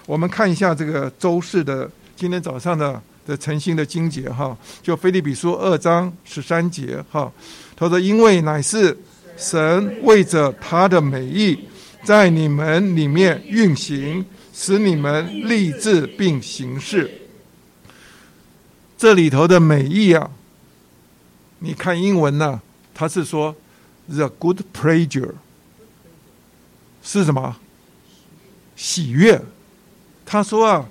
我们看一下这个周四的今天早上的的诚心的经节哈，就菲利比书二章十三节哈，他说因为乃是。神为着他的美意，在你们里面运行，使你们立志并行事。这里头的美意啊，你看英文呢，他是说 “the good pleasure” 是什么？喜悦。他说啊，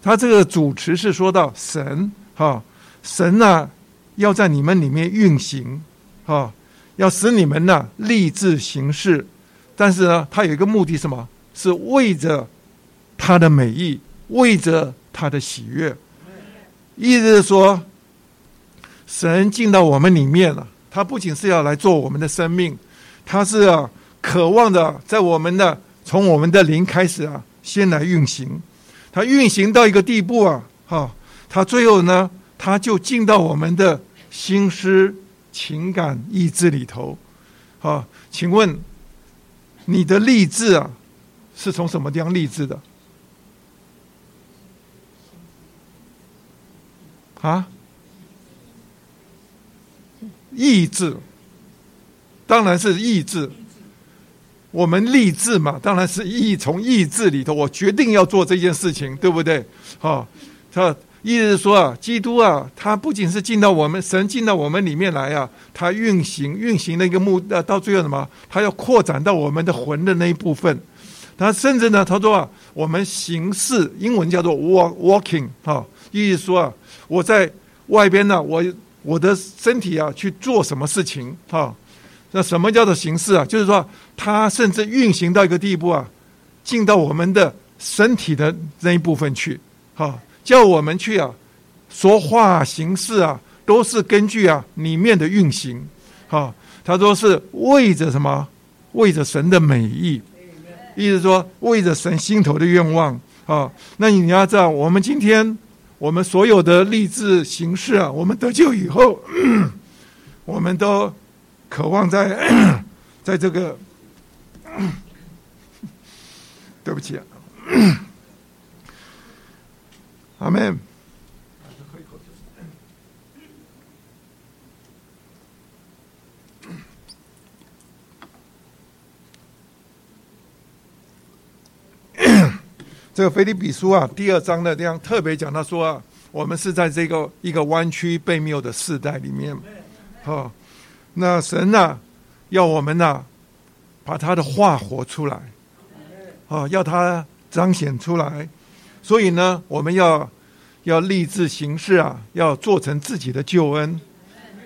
他这个主持是说到神哈，神呢要在你们里面运行哈。要使你们呢立志行事，但是呢，他有一个目的，什么？是为着他的美意，为着他的喜悦。意思是说，神进到我们里面了，他不仅是要来做我们的生命，他是啊，渴望着在我们的从我们的灵开始啊，先来运行。他运行到一个地步啊，哈，他最后呢，他就进到我们的心思。情感意志里头，好，请问你的励志啊，是从什么地方励志的？啊？意志，当然是意志。我们立志嘛，当然是意从意志里头，我决定要做这件事情，对不对？好，他。意思是说啊，基督啊，他不仅是进到我们神进到我们里面来啊，他运行运行的一个目呃，到最后什么？他要扩展到我们的魂的那一部分。他甚至呢，他说啊，我们行事英文叫做 walk walking 哈，意思说啊，我在外边呢，我我的身体啊去做什么事情哈？那什么叫做形式啊？就是说，他甚至运行到一个地步啊，进到我们的身体的那一部分去哈。叫我们去啊，说话行事啊，都是根据啊里面的运行，哈。他说是为着什么？为着神的美意，意思说为着神心头的愿望啊。那你要知道，我们今天我们所有的励志形式啊，我们得救以后，[clears throat] 我们都渴望在 [coughs] 在这个，[coughs] 对不起啊。[coughs] 阿门。这个腓立比书啊，第二章的这样特别讲，他说啊，我们是在这个一个弯曲被谬的时代里面，哦，那神呐，要我们呐，把他的话活出来，哦，要他彰显出来。所以呢，我们要要立志行事啊，要做成自己的救恩，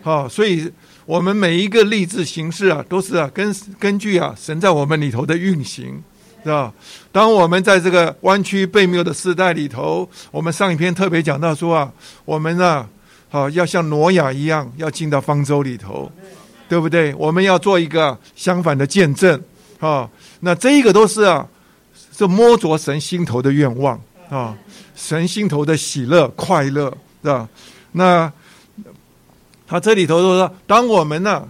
好，所以我们每一个立志行事啊，都是啊根根据啊神在我们里头的运行，是吧？当我们在这个弯曲背谬的时代里头，我们上一篇特别讲到说啊，我们呢啊，好要像挪亚一样，要进到方舟里头，对不对？我们要做一个相反的见证，啊，那这一个都是啊，是摸着神心头的愿望。啊，神心头的喜乐、快乐，是吧？那他这里头说，当我们呢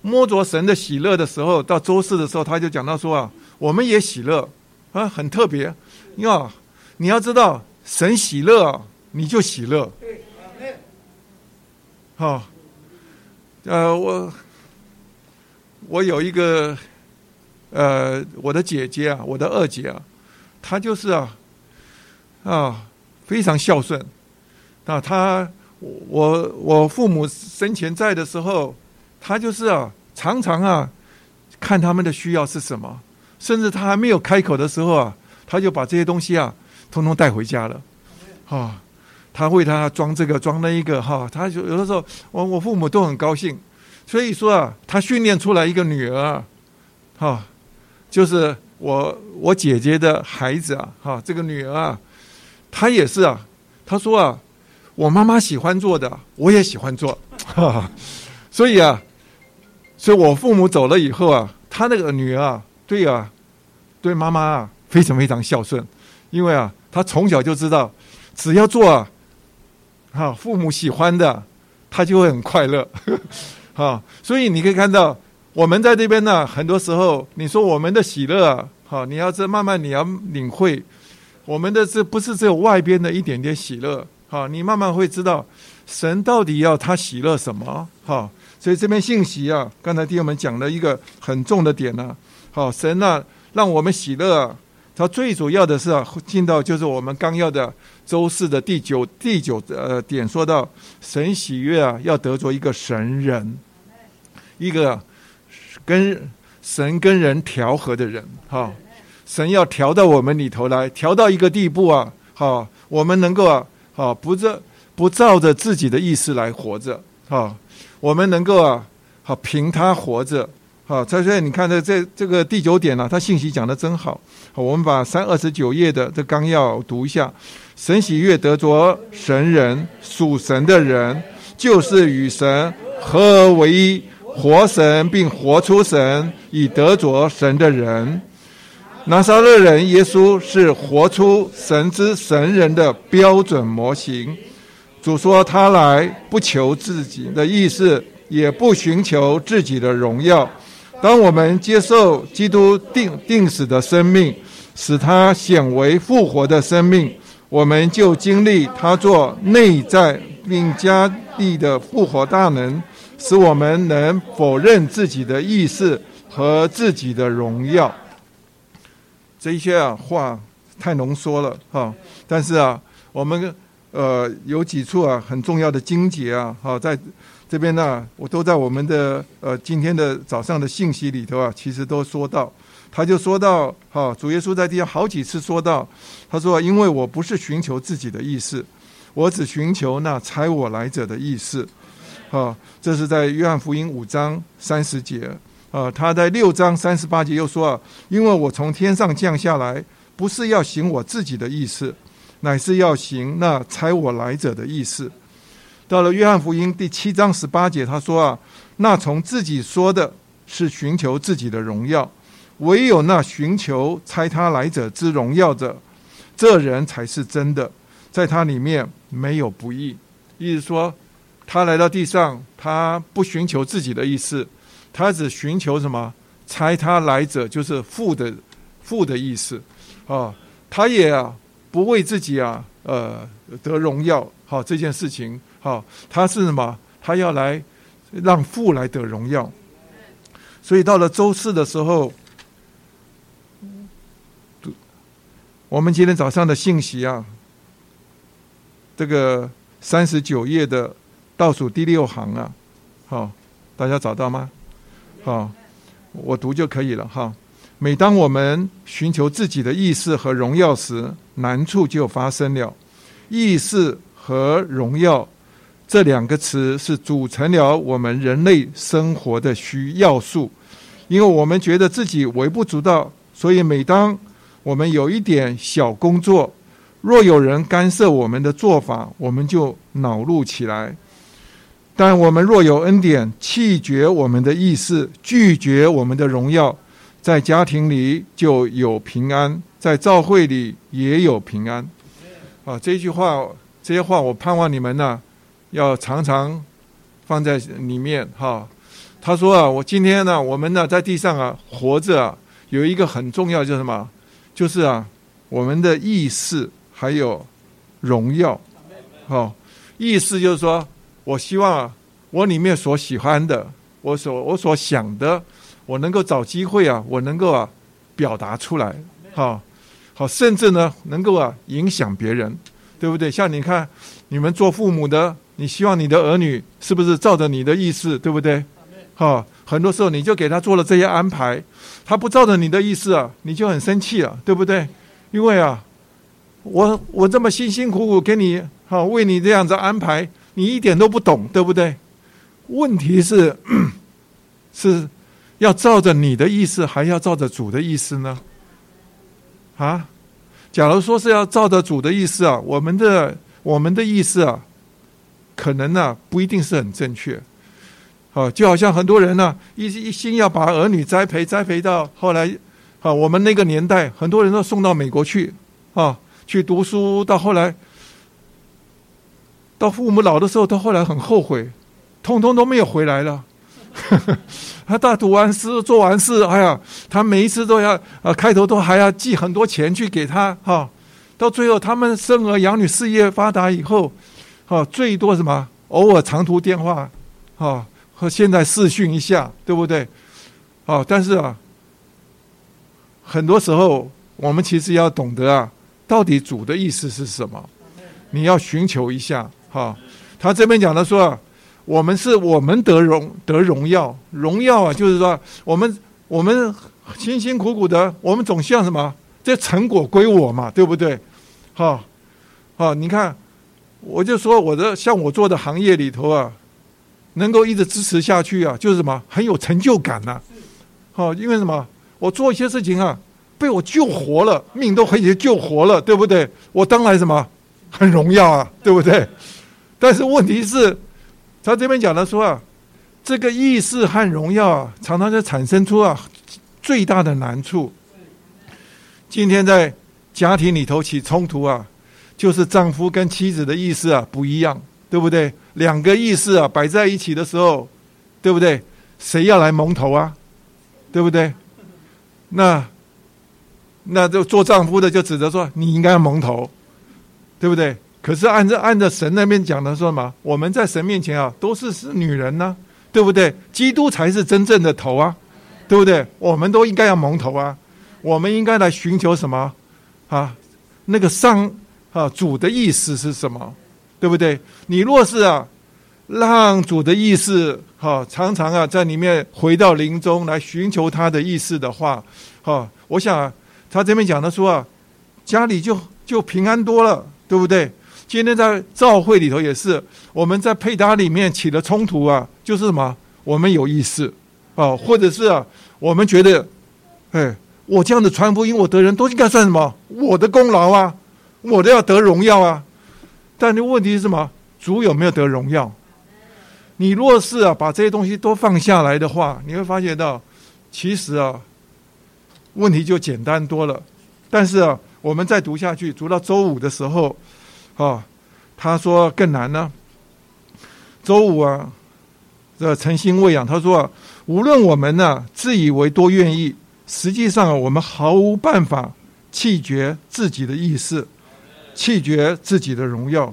摸着神的喜乐的时候，到周四的时候，他就讲到说啊，我们也喜乐啊，很特别。你要你要知道，神喜乐，你就喜乐。好，呃，我我有一个呃，我的姐姐啊，我的二姐啊，她就是啊。啊，非常孝顺。啊，她我我父母生前在的时候，她就是啊，常常啊，看他们的需要是什么，甚至他还没有开口的时候啊，他就把这些东西啊，通通带回家了。啊，他为他装这个装那一个哈，他就有的时候，我我父母都很高兴。所以说啊，他训练出来一个女儿，哈，就是我我姐姐的孩子啊，哈，这个女儿啊。她也是啊，她说啊，我妈妈喜欢做的，我也喜欢做，[laughs] 哈哈所以啊，所以我父母走了以后啊，他那个女儿啊，对啊，对妈妈啊，非常非常孝顺，因为啊，他从小就知道，只要做啊，哈，父母喜欢的，他就会很快乐，[laughs] 哈，所以你可以看到，我们在这边呢，很多时候，你说我们的喜乐啊，好，你要这慢慢你要领会。我们的这不是只有外边的一点点喜乐，好，你慢慢会知道神到底要他喜乐什么，好，所以这边信息啊，刚才弟兄们讲了一个很重的点呢，好，神呢让我们喜乐，他最主要的是啊，进到就是我们刚要的周四的第九第九呃点，说到神喜悦啊，要得着一个神人，一个跟神跟人调和的人，哈。神要调到我们里头来，调到一个地步啊，好，我们能够啊，好，不照不照着自己的意思来活着，好，我们能够啊，好凭他活着，好，所以你看这这这个第九点呢，他信息讲的真好，我们把三二十九页的这纲要读一下，神喜悦得着神人属神的人，就是与神合而为一，活神并活出神，以得着神的人。拿撒勒人耶稣是活出神之神人的标准模型。主说他来不求自己的意思，也不寻求自己的荣耀。当我们接受基督定定死的生命，使他显为复活的生命，我们就经历他做内在并加力的复活大能，使我们能否认自己的意识和自己的荣耀。这些啊话太浓缩了哈，但是啊，我们呃有几处啊很重要的经节啊，好在这边呢，我都在我们的呃今天的早上的信息里头啊，其实都说到，他就说到，哈，主耶稣在地上好几次说到，他说，因为我不是寻求自己的意思，我只寻求那差我来者的意思，啊，这是在约翰福音五章三十节。啊，他在六章三十八节又说啊，因为我从天上降下来，不是要行我自己的意思，乃是要行那差我来者的意思。到了约翰福音第七章十八节，他说啊，那从自己说的是寻求自己的荣耀，唯有那寻求差他来者之荣耀者，这人才是真的，在他里面没有不义。意思说，他来到地上，他不寻求自己的意思。他只寻求什么？猜他来者就是父的父的意思啊！他也啊不为自己啊呃得荣耀好这件事情好，他是什么？他要来让父来得荣耀。所以到了周四的时候，我们今天早上的信息啊，这个三十九页的倒数第六行啊，好，大家找到吗？好，我读就可以了哈。每当我们寻求自己的意识和荣耀时，难处就发生了。意识和荣耀这两个词是组成了我们人类生活的需要素。因为我们觉得自己微不足道，所以每当我们有一点小工作，若有人干涉我们的做法，我们就恼怒起来。但我们若有恩典，弃绝我们的意识，拒绝我们的荣耀，在家庭里就有平安，在教会里也有平安。啊，这句话，这些话，我盼望你们呢，要常常放在里面哈。他说啊，我今天呢，我们呢，在地上啊，活着啊，有一个很重要，就是什么？就是啊，我们的意识还有荣耀。好，意识就是说。我希望啊，我里面所喜欢的，我所我所想的，我能够找机会啊，我能够啊表达出来，好，好，甚至呢能够啊影响别人，对不对？像你看，你们做父母的，你希望你的儿女是不是照着你的意思，对不对？好，很多时候你就给他做了这些安排，他不照着你的意思啊，你就很生气了，对不对？因为啊，我我这么辛辛苦苦给你好为你这样子安排。你一点都不懂，对不对？问题是，[clears throat] 是要照着你的意思，还要照着主的意思呢？啊，假如说是要照着主的意思啊，我们的我们的意思啊，可能呢不一定是很正确。好，就好像很多人呢一一心要把儿女栽培栽培到后来，啊，我们那个年代很多人都送到美国去啊去读书，到后来。到父母老的时候，他后来很后悔，通通都没有回来了。[laughs] 他大读完诗、做完事，哎呀，他每一次都要啊，开头都还要寄很多钱去给他哈。到最后，他们生儿养女、事业发达以后，哈，最多什么？偶尔长途电话，哈，和现在视讯一下，对不对？啊，但是啊，很多时候我们其实要懂得啊，到底主的意思是什么？你要寻求一下。哈，他这边讲的说，我们是我们得荣得荣耀，荣耀啊，就是说我们我们辛辛苦苦的，我们总希望什么？这成果归我嘛，对不对？好，好，你看，我就说我的像我做的行业里头啊，能够一直支持下去啊，就是什么很有成就感呐。好，因为什么？我做一些事情啊，被我救活了，命都可以救活了，对不对？我当然什么很荣耀啊，对不对？但是问题是，他这边讲的说啊，这个意识和荣耀啊，常常就产生出啊最大的难处。今天在家庭里头起冲突啊，就是丈夫跟妻子的意思啊不一样，对不对？两个意思啊摆在一起的时候，对不对？谁要来蒙头啊？对不对？那那就做丈夫的就指着说你应该要蒙头，对不对？可是按照按照神那边讲的说嘛，我们在神面前啊，都是是女人呢，对不对？基督才是真正的头啊，对不对？我们都应该要蒙头啊，我们应该来寻求什么啊？那个上啊，主的意思是什么，对不对？你若是啊，让主的意思哈，常常啊在里面回到林中来寻求他的意思的话，哈，我想他这边讲的说啊，家里就就平安多了，对不对？今天在教会里头也是，我们在配搭里面起了冲突啊，就是什么？我们有意思啊，或者是啊，我们觉得，哎，我这样的传福音，我得人都应该算什么？我的功劳啊，我都要得荣耀啊。但问题是什么？主有没有得荣耀？你若是啊，把这些东西都放下来的话，你会发觉到，其实啊，问题就简单多了。但是啊，我们再读下去，读到周五的时候。啊，他说更难呢。周五啊，这诚心喂养。他说啊，无论我们呢自以为多愿意，实际上我们毫无办法弃绝自己的意识，弃绝自己的荣耀。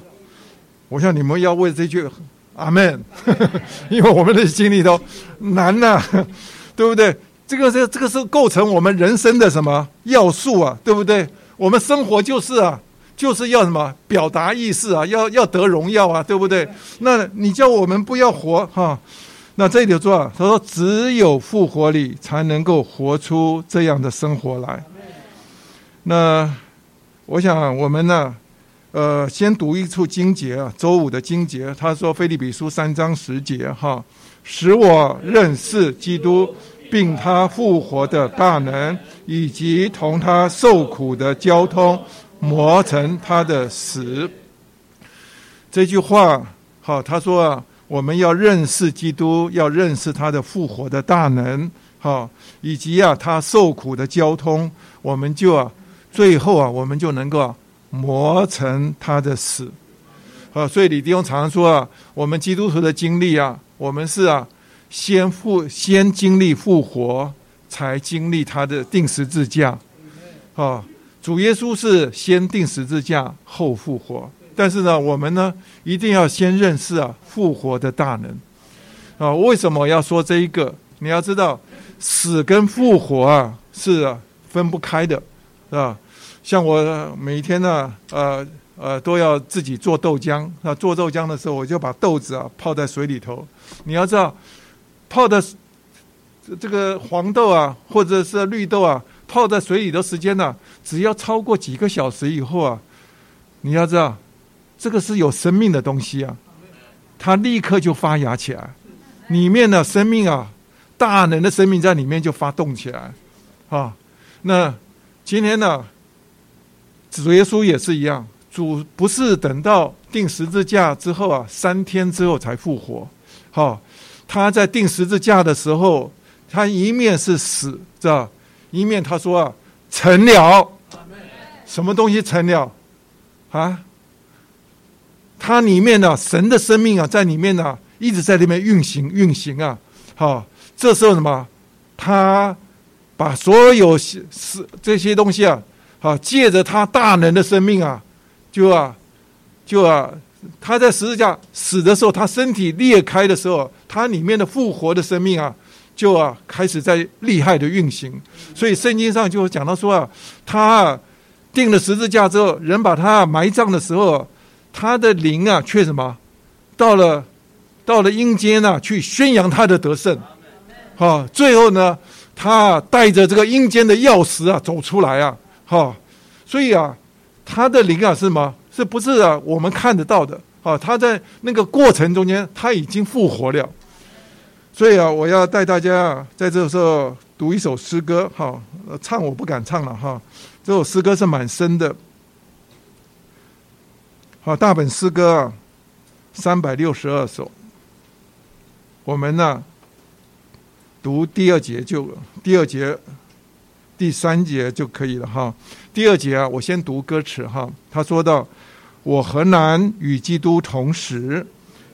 我想你们要为这句阿门，[laughs] 因为我们的心里头难呐，[laughs] 对不对？这个是这个是构成我们人生的什么要素啊？对不对？我们生活就是啊。就是要什么表达意思啊，要要得荣耀啊，对不对？那你叫我们不要活哈？那这里说啊，他说只有复活里才能够活出这样的生活来。那我想我们呢，呃，先读一处经节啊，周五的经节，他说《菲利比书》三章十节哈，使我认识基督，并他复活的大能，以及同他受苦的交通。磨成他的死。这句话好，他说啊，我们要认识基督，要认识他的复活的大能，好，以及啊他受苦的交通，我们就啊最后啊我们就能够磨成他的死。啊，所以李弟兄常说啊，我们基督徒的经历啊，我们是啊先复先经历复活，才经历他的定十字架，啊。主耶稣是先定十字架后复活，但是呢，我们呢一定要先认识啊复活的大能啊。为什么要说这一个？你要知道，死跟复活啊是分不开的，是吧？像我每天呢，呃呃，都要自己做豆浆那。做豆浆的时候，我就把豆子啊泡在水里头。你要知道，泡的这个黄豆啊，或者是绿豆啊。泡在水里的时间呢，只要超过几个小时以后啊，你要知道，这个是有生命的东西啊，它立刻就发芽起来，里面的生命啊，大能的生命在里面就发动起来，啊，那今天呢，主耶稣也是一样，主不是等到定十字架之后啊，三天之后才复活，好，他在定十字架的时候，他一面是死，知道。一面他说啊，成了，什么东西成了？啊，它里面呢，神的生命啊，在里面呢，一直在里面运行运行啊。好，这时候什么？他把所有是这些东西啊，好，借着他大能的生命啊，就啊，就啊，他在十字架死的时候，他身体裂开的时候，他里面的复活的生命啊。就啊，开始在厉害的运行，所以圣经上就讲到说啊，他啊定了十字架之后，人把他埋葬的时候，他的灵啊，却什么？到了到了阴间啊，去宣扬他的得胜。好，最后呢，他带着这个阴间的钥匙啊，走出来啊，哈，所以啊，他的灵啊是什么？是不是啊？我们看得到的。好，他在那个过程中间，他已经复活了。所以啊，我要带大家在这时候读一首诗歌，哈，唱我不敢唱了哈。这首诗歌是蛮深的，好，大本诗歌啊，三百六十二首。我们呢，读第二节就第二节、第三节就可以了哈。第二节啊，我先读歌词哈。他说到：“我何难与基督同时，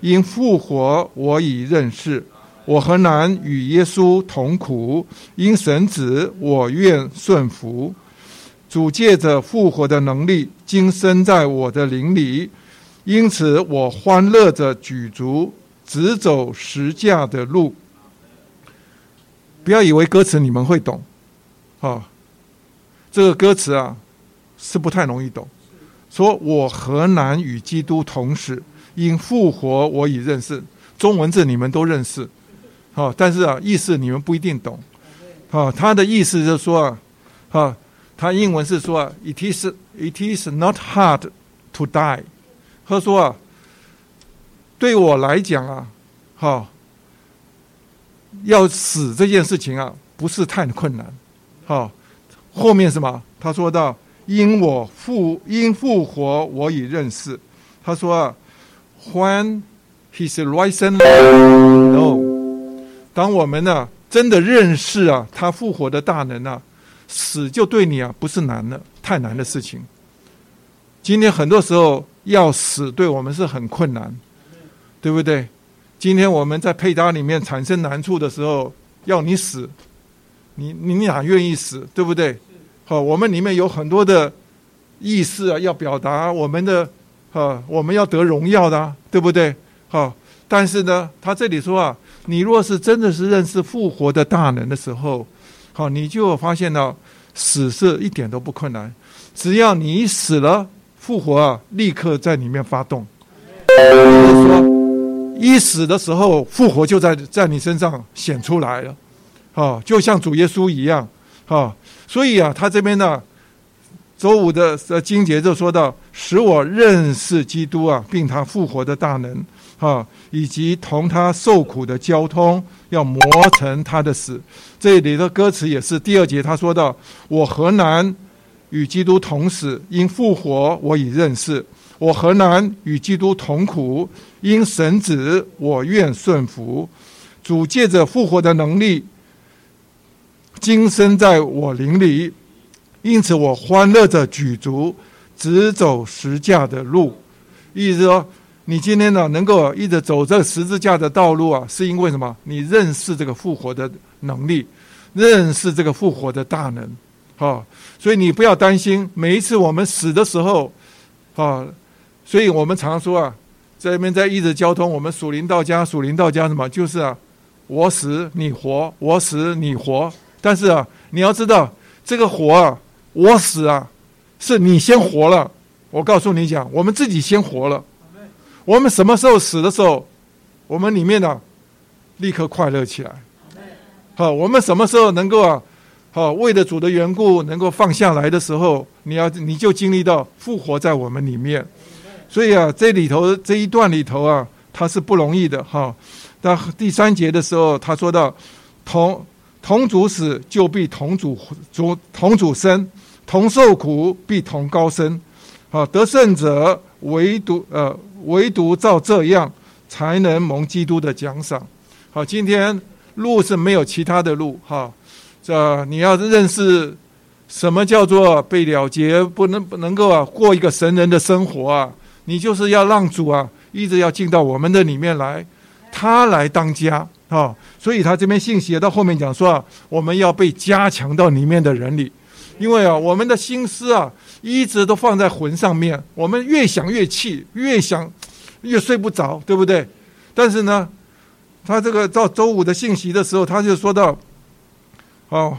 因复活我已认识。”我何难与耶稣同苦？因神子，我愿顺服。主借着复活的能力，今生在我的灵里，因此我欢乐着举足，直走十架的路。不要以为歌词你们会懂，啊，这个歌词啊是不太容易懂，说我何难与基督同死？因复活我已认识。中文字你们都认识，好，但是啊，意思你们不一定懂。好，他的意思就是说啊，啊，他英文是说啊，it is it is not hard to die。他说啊，对我来讲啊，好，要死这件事情啊，不是太困难。好，后面什么？他说到，因我复因复活我已认识。他说啊，When He's risen, no。当我们呢真的认识啊，他复活的大能啊，死就对你啊不是难的太难的事情。今天很多时候要死对我们是很困难，对不对？今天我们在配搭里面产生难处的时候，要你死，你你哪愿意死，对不对？好，我们里面有很多的意思啊，要表达我们的啊，我们要得荣耀的，对不对？好，但是呢，他这里说啊，你若是真的是认识复活的大能的时候，好，你就发现到死是一点都不困难，只要你死了，复活啊，立刻在里面发动。就是说，一死的时候，复活就在在你身上显出来了，啊，就像主耶稣一样，啊，所以啊，他这边呢。周五的呃经节就说到，使我认识基督啊，并他复活的大能啊，以及同他受苦的交通，要磨成他的死。这里的歌词也是第二节，他说到：我何难与基督同死？因复活我已认识。我何难与基督同苦？因神子我愿顺服。主借着复活的能力，今生在我灵里。因此，我欢乐着举足，直走十架的路。意思说，你今天呢，能够一直走这十字架的道路啊，是因为什么？你认识这个复活的能力，认识这个复活的大能，啊，所以你不要担心，每一次我们死的时候，啊，所以我们常说啊，这边在一直交通，我们属灵到家，属灵到家什么？就是啊，我死你活，我死你活。但是啊，你要知道这个活啊。我死啊，是你先活了。我告诉你讲，我们自己先活了。我们什么时候死的时候，我们里面呢，立刻快乐起来。好，我们什么时候能够啊，好为了主的缘故能够放下来的时候，你要你就经历到复活在我们里面。所以啊，这里头这一段里头啊，他是不容易的哈。到第三节的时候，他说到同同主死，就必同主主同主生。同受苦，必同高升。好，得胜者唯独呃，唯独照这样，才能蒙基督的奖赏。好，今天路是没有其他的路哈。这你要认识什么叫做被了结，不能不能够啊过一个神人的生活啊。你就是要让主啊一直要进到我们的里面来，他来当家啊。所以他这边信息到后面讲说啊，我们要被加强到里面的人里。因为啊，我们的心思啊，一直都放在魂上面。我们越想越气，越想越睡不着，对不对？但是呢，他这个到周五的信息的时候，他就说到：哦，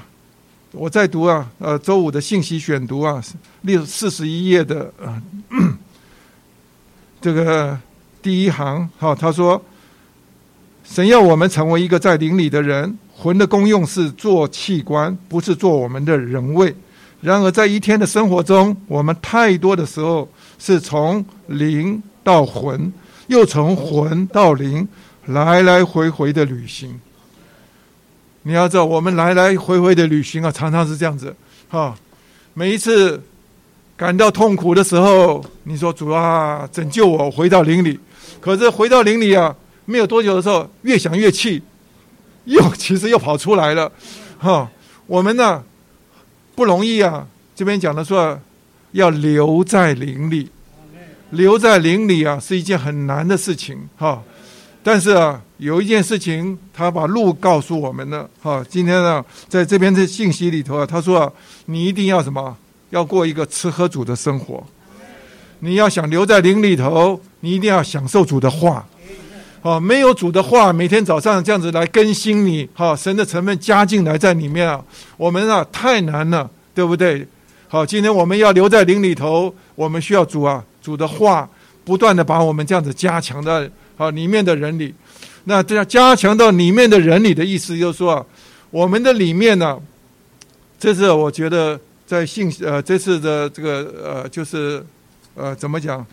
我在读啊，呃，周五的信息选读啊，六四十一页的呃，这个第一行，哈，他说：神要我们成为一个在灵里的人，魂的功用是做器官，不是做我们的人位。然而，在一天的生活中，我们太多的时候是从灵到魂，又从魂到灵，来来回回的旅行。你要知道，我们来来回回的旅行啊，常常是这样子。哈，每一次感到痛苦的时候，你说主啊，拯救我，回到灵里。可是回到灵里啊，没有多久的时候，越想越气，又其实又跑出来了。哈，我们呢？不容易啊！这边讲的说，要留在林里，留在林里啊，是一件很难的事情哈。但是啊，有一件事情，他把路告诉我们了哈。今天呢，在这边的信息里头啊，他说啊，你一定要什么？要过一个吃喝主的生活。你要想留在林里头，你一定要享受主的话。哦，没有主的话，每天早上这样子来更新你，哈，神的成分加进来在里面啊，我们啊太难了，对不对？好，今天我们要留在灵里头，我们需要主啊，主的话不断的把我们这样子加强的好里面的人里。那这样加强到里面的人里的意思，就是说，我们的里面呢，这是我觉得在信呃这次的这个呃就是呃怎么讲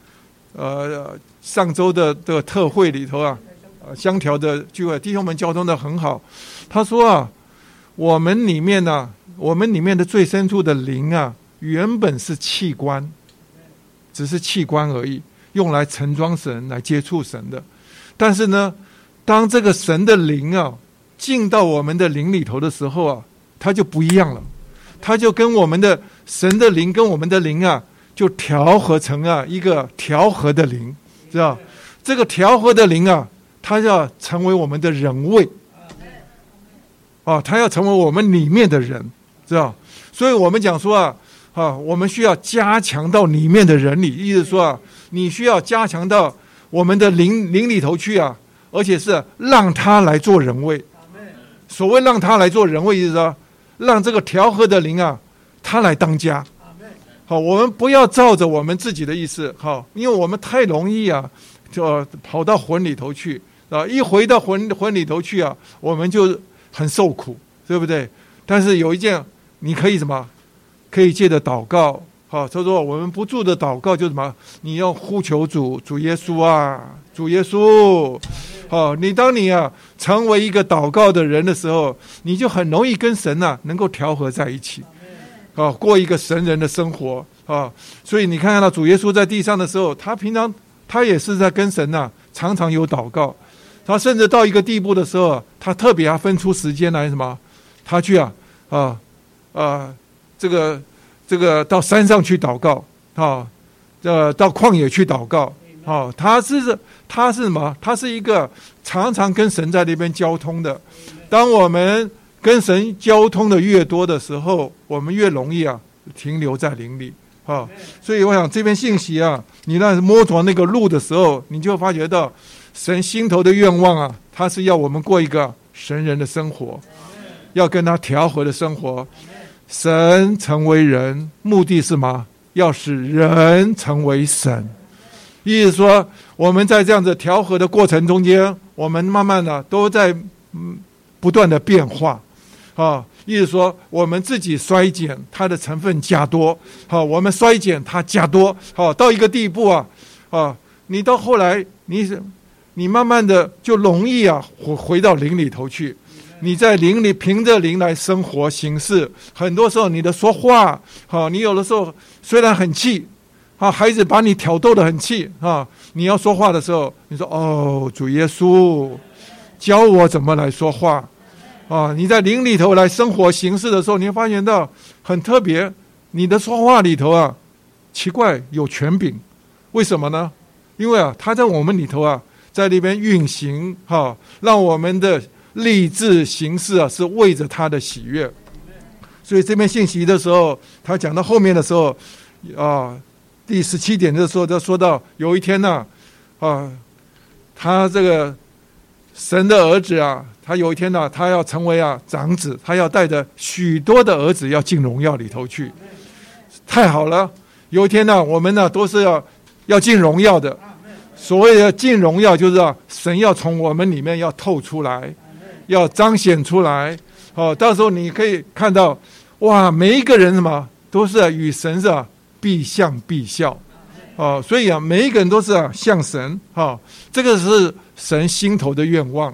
呃上周的这个特会里头啊，呃香条的聚会弟兄们交通的很好。他说啊，我们里面呢，我们里面的最深处的灵啊。原本是器官，只是器官而已，用来盛装神、来接触神的。但是呢，当这个神的灵啊进到我们的灵里头的时候啊，它就不一样了。它就跟我们的神的灵跟我们的灵啊，就调和成啊一个调和的灵，知道？这个调和的灵啊，它要成为我们的人位，啊，它要成为我们里面的人，知道？所以我们讲说啊。啊，我们需要加强到里面的人里，意思说啊，你需要加强到我们的灵灵里头去啊，而且是让他来做人位。所谓让他来做人位，意思说让这个调和的灵啊，他来当家。好，我们不要照着我们自己的意思，好，因为我们太容易啊，就跑到魂里头去啊，一回到魂魂里头去啊，我们就很受苦，对不对？但是有一件，你可以什么？可以借着祷告，好，他说我们不住的祷告就什么？你要呼求主，主耶稣啊，主耶稣，好，你当你啊成为一个祷告的人的时候，你就很容易跟神呐能够调和在一起，啊，过一个神人的生活啊。所以你看看到主耶稣在地上的时候，他平常他也是在跟神呐常常有祷告，他甚至到一个地步的时候，他特别要分出时间来什么？他去啊啊啊。这个这个到山上去祷告啊，呃，到旷野去祷告啊，他是他是什么？他是一个常常跟神在那边交通的。当我们跟神交通的越多的时候，我们越容易啊停留在灵里啊。所以我想这边信息啊，你那摸着那个路的时候，你就发觉到神心头的愿望啊，他是要我们过一个神人的生活，要跟他调和的生活。神成为人，目的是什么？要使人成为神。意思说，我们在这样子调和的过程中间，我们慢慢的都在嗯不断的变化啊。意思说，我们自己衰减，它的成分加多。好，我们衰减它加多。好，到一个地步啊啊，你到后来，你你慢慢的就容易啊回回到灵里头去。你在灵里凭着灵来生活行事，很多时候你的说话，好，你有的时候虽然很气，啊，孩子把你挑逗的很气，啊，你要说话的时候，你说哦，主耶稣教我怎么来说话，啊，你在灵里头来生活行事的时候，你会发现到很特别，你的说话里头啊，奇怪有权柄，为什么呢？因为啊，他在我们里头啊，在那边运行，哈，让我们的。立志行事啊，是为着他的喜悦。所以这边信息的时候，他讲到后面的时候，啊，第十七点的时候，他说到有一天呢，啊，他这个神的儿子啊，他有一天呢，他要成为啊长子，他要带着许多的儿子要进荣耀里头去。太好了，有一天呢，我们呢都是要要进荣耀的。所谓的进荣耀，就是啊，神要从我们里面要透出来。要彰显出来，哦，到时候你可以看到，哇，每一个人什么都是与神是啊，必像必效，哦，所以啊，每一个人都是啊，像神，哈，这个是神心头的愿望。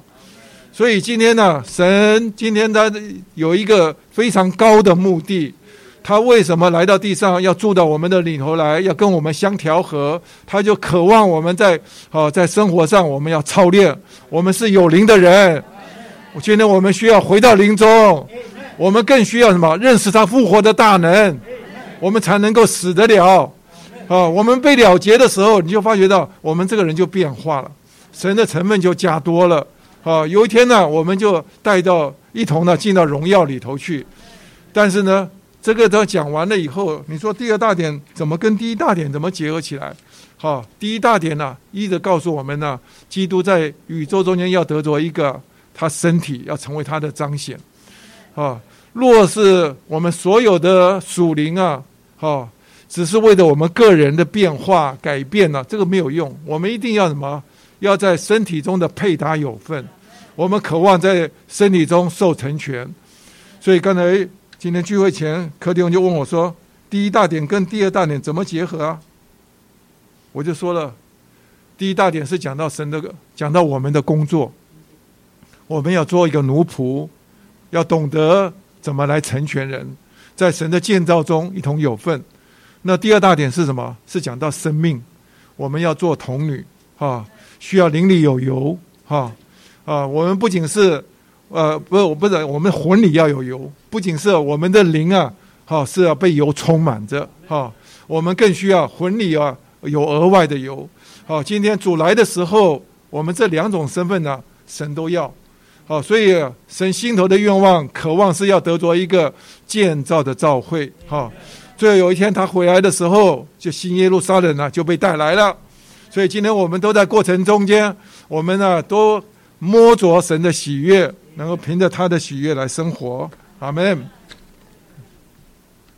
所以今天呢，神今天他有一个非常高的目的，他为什么来到地上要住到我们的里头来，要跟我们相调和？他就渴望我们在哦，在生活上我们要操练，我们是有灵的人。我今天我们需要回到林中，我们更需要什么？认识他复活的大能，我们才能够死得了。啊，我们被了结的时候，你就发觉到我们这个人就变化了，神的成分就加多了。啊，有一天呢，我们就带到一同呢进到荣耀里头去。但是呢，这个都讲完了以后，你说第二大点怎么跟第一大点怎么结合起来？好，第一大点呢，一直告诉我们呢，基督在宇宙中间要得着一个。他身体要成为他的彰显，啊！若是我们所有的属灵啊哈，只是为了我们个人的变化改变呢，这个没有用。我们一定要什么？要在身体中的配搭有份。我们渴望在身体中受成全。所以刚才今天聚会前，柯弟兄就问我说：“第一大点跟第二大点怎么结合啊？”我就说了，第一大点是讲到神的，讲到我们的工作，我们要做一个奴仆，要懂得怎么来成全人，在神的建造中一同有份。那第二大点是什么？是讲到生命，我们要做童女，哈，需要灵里有油，哈，啊，我们不仅是，呃，不，不是，我们魂里要有油，不仅是我们的灵啊，哈，是要被油充满着，哈，我们更需要魂里啊。有额外的油，好，今天主来的时候，我们这两种身份呢，神都要，哦，所以神心头的愿望、渴望是要得着一个建造的召会，哈，最后有一天他回来的时候，就新耶路撒冷呢就被带来了，所以今天我们都在过程中间，我们呢都摸着神的喜悦，能够凭着他的喜悦来生活，阿门。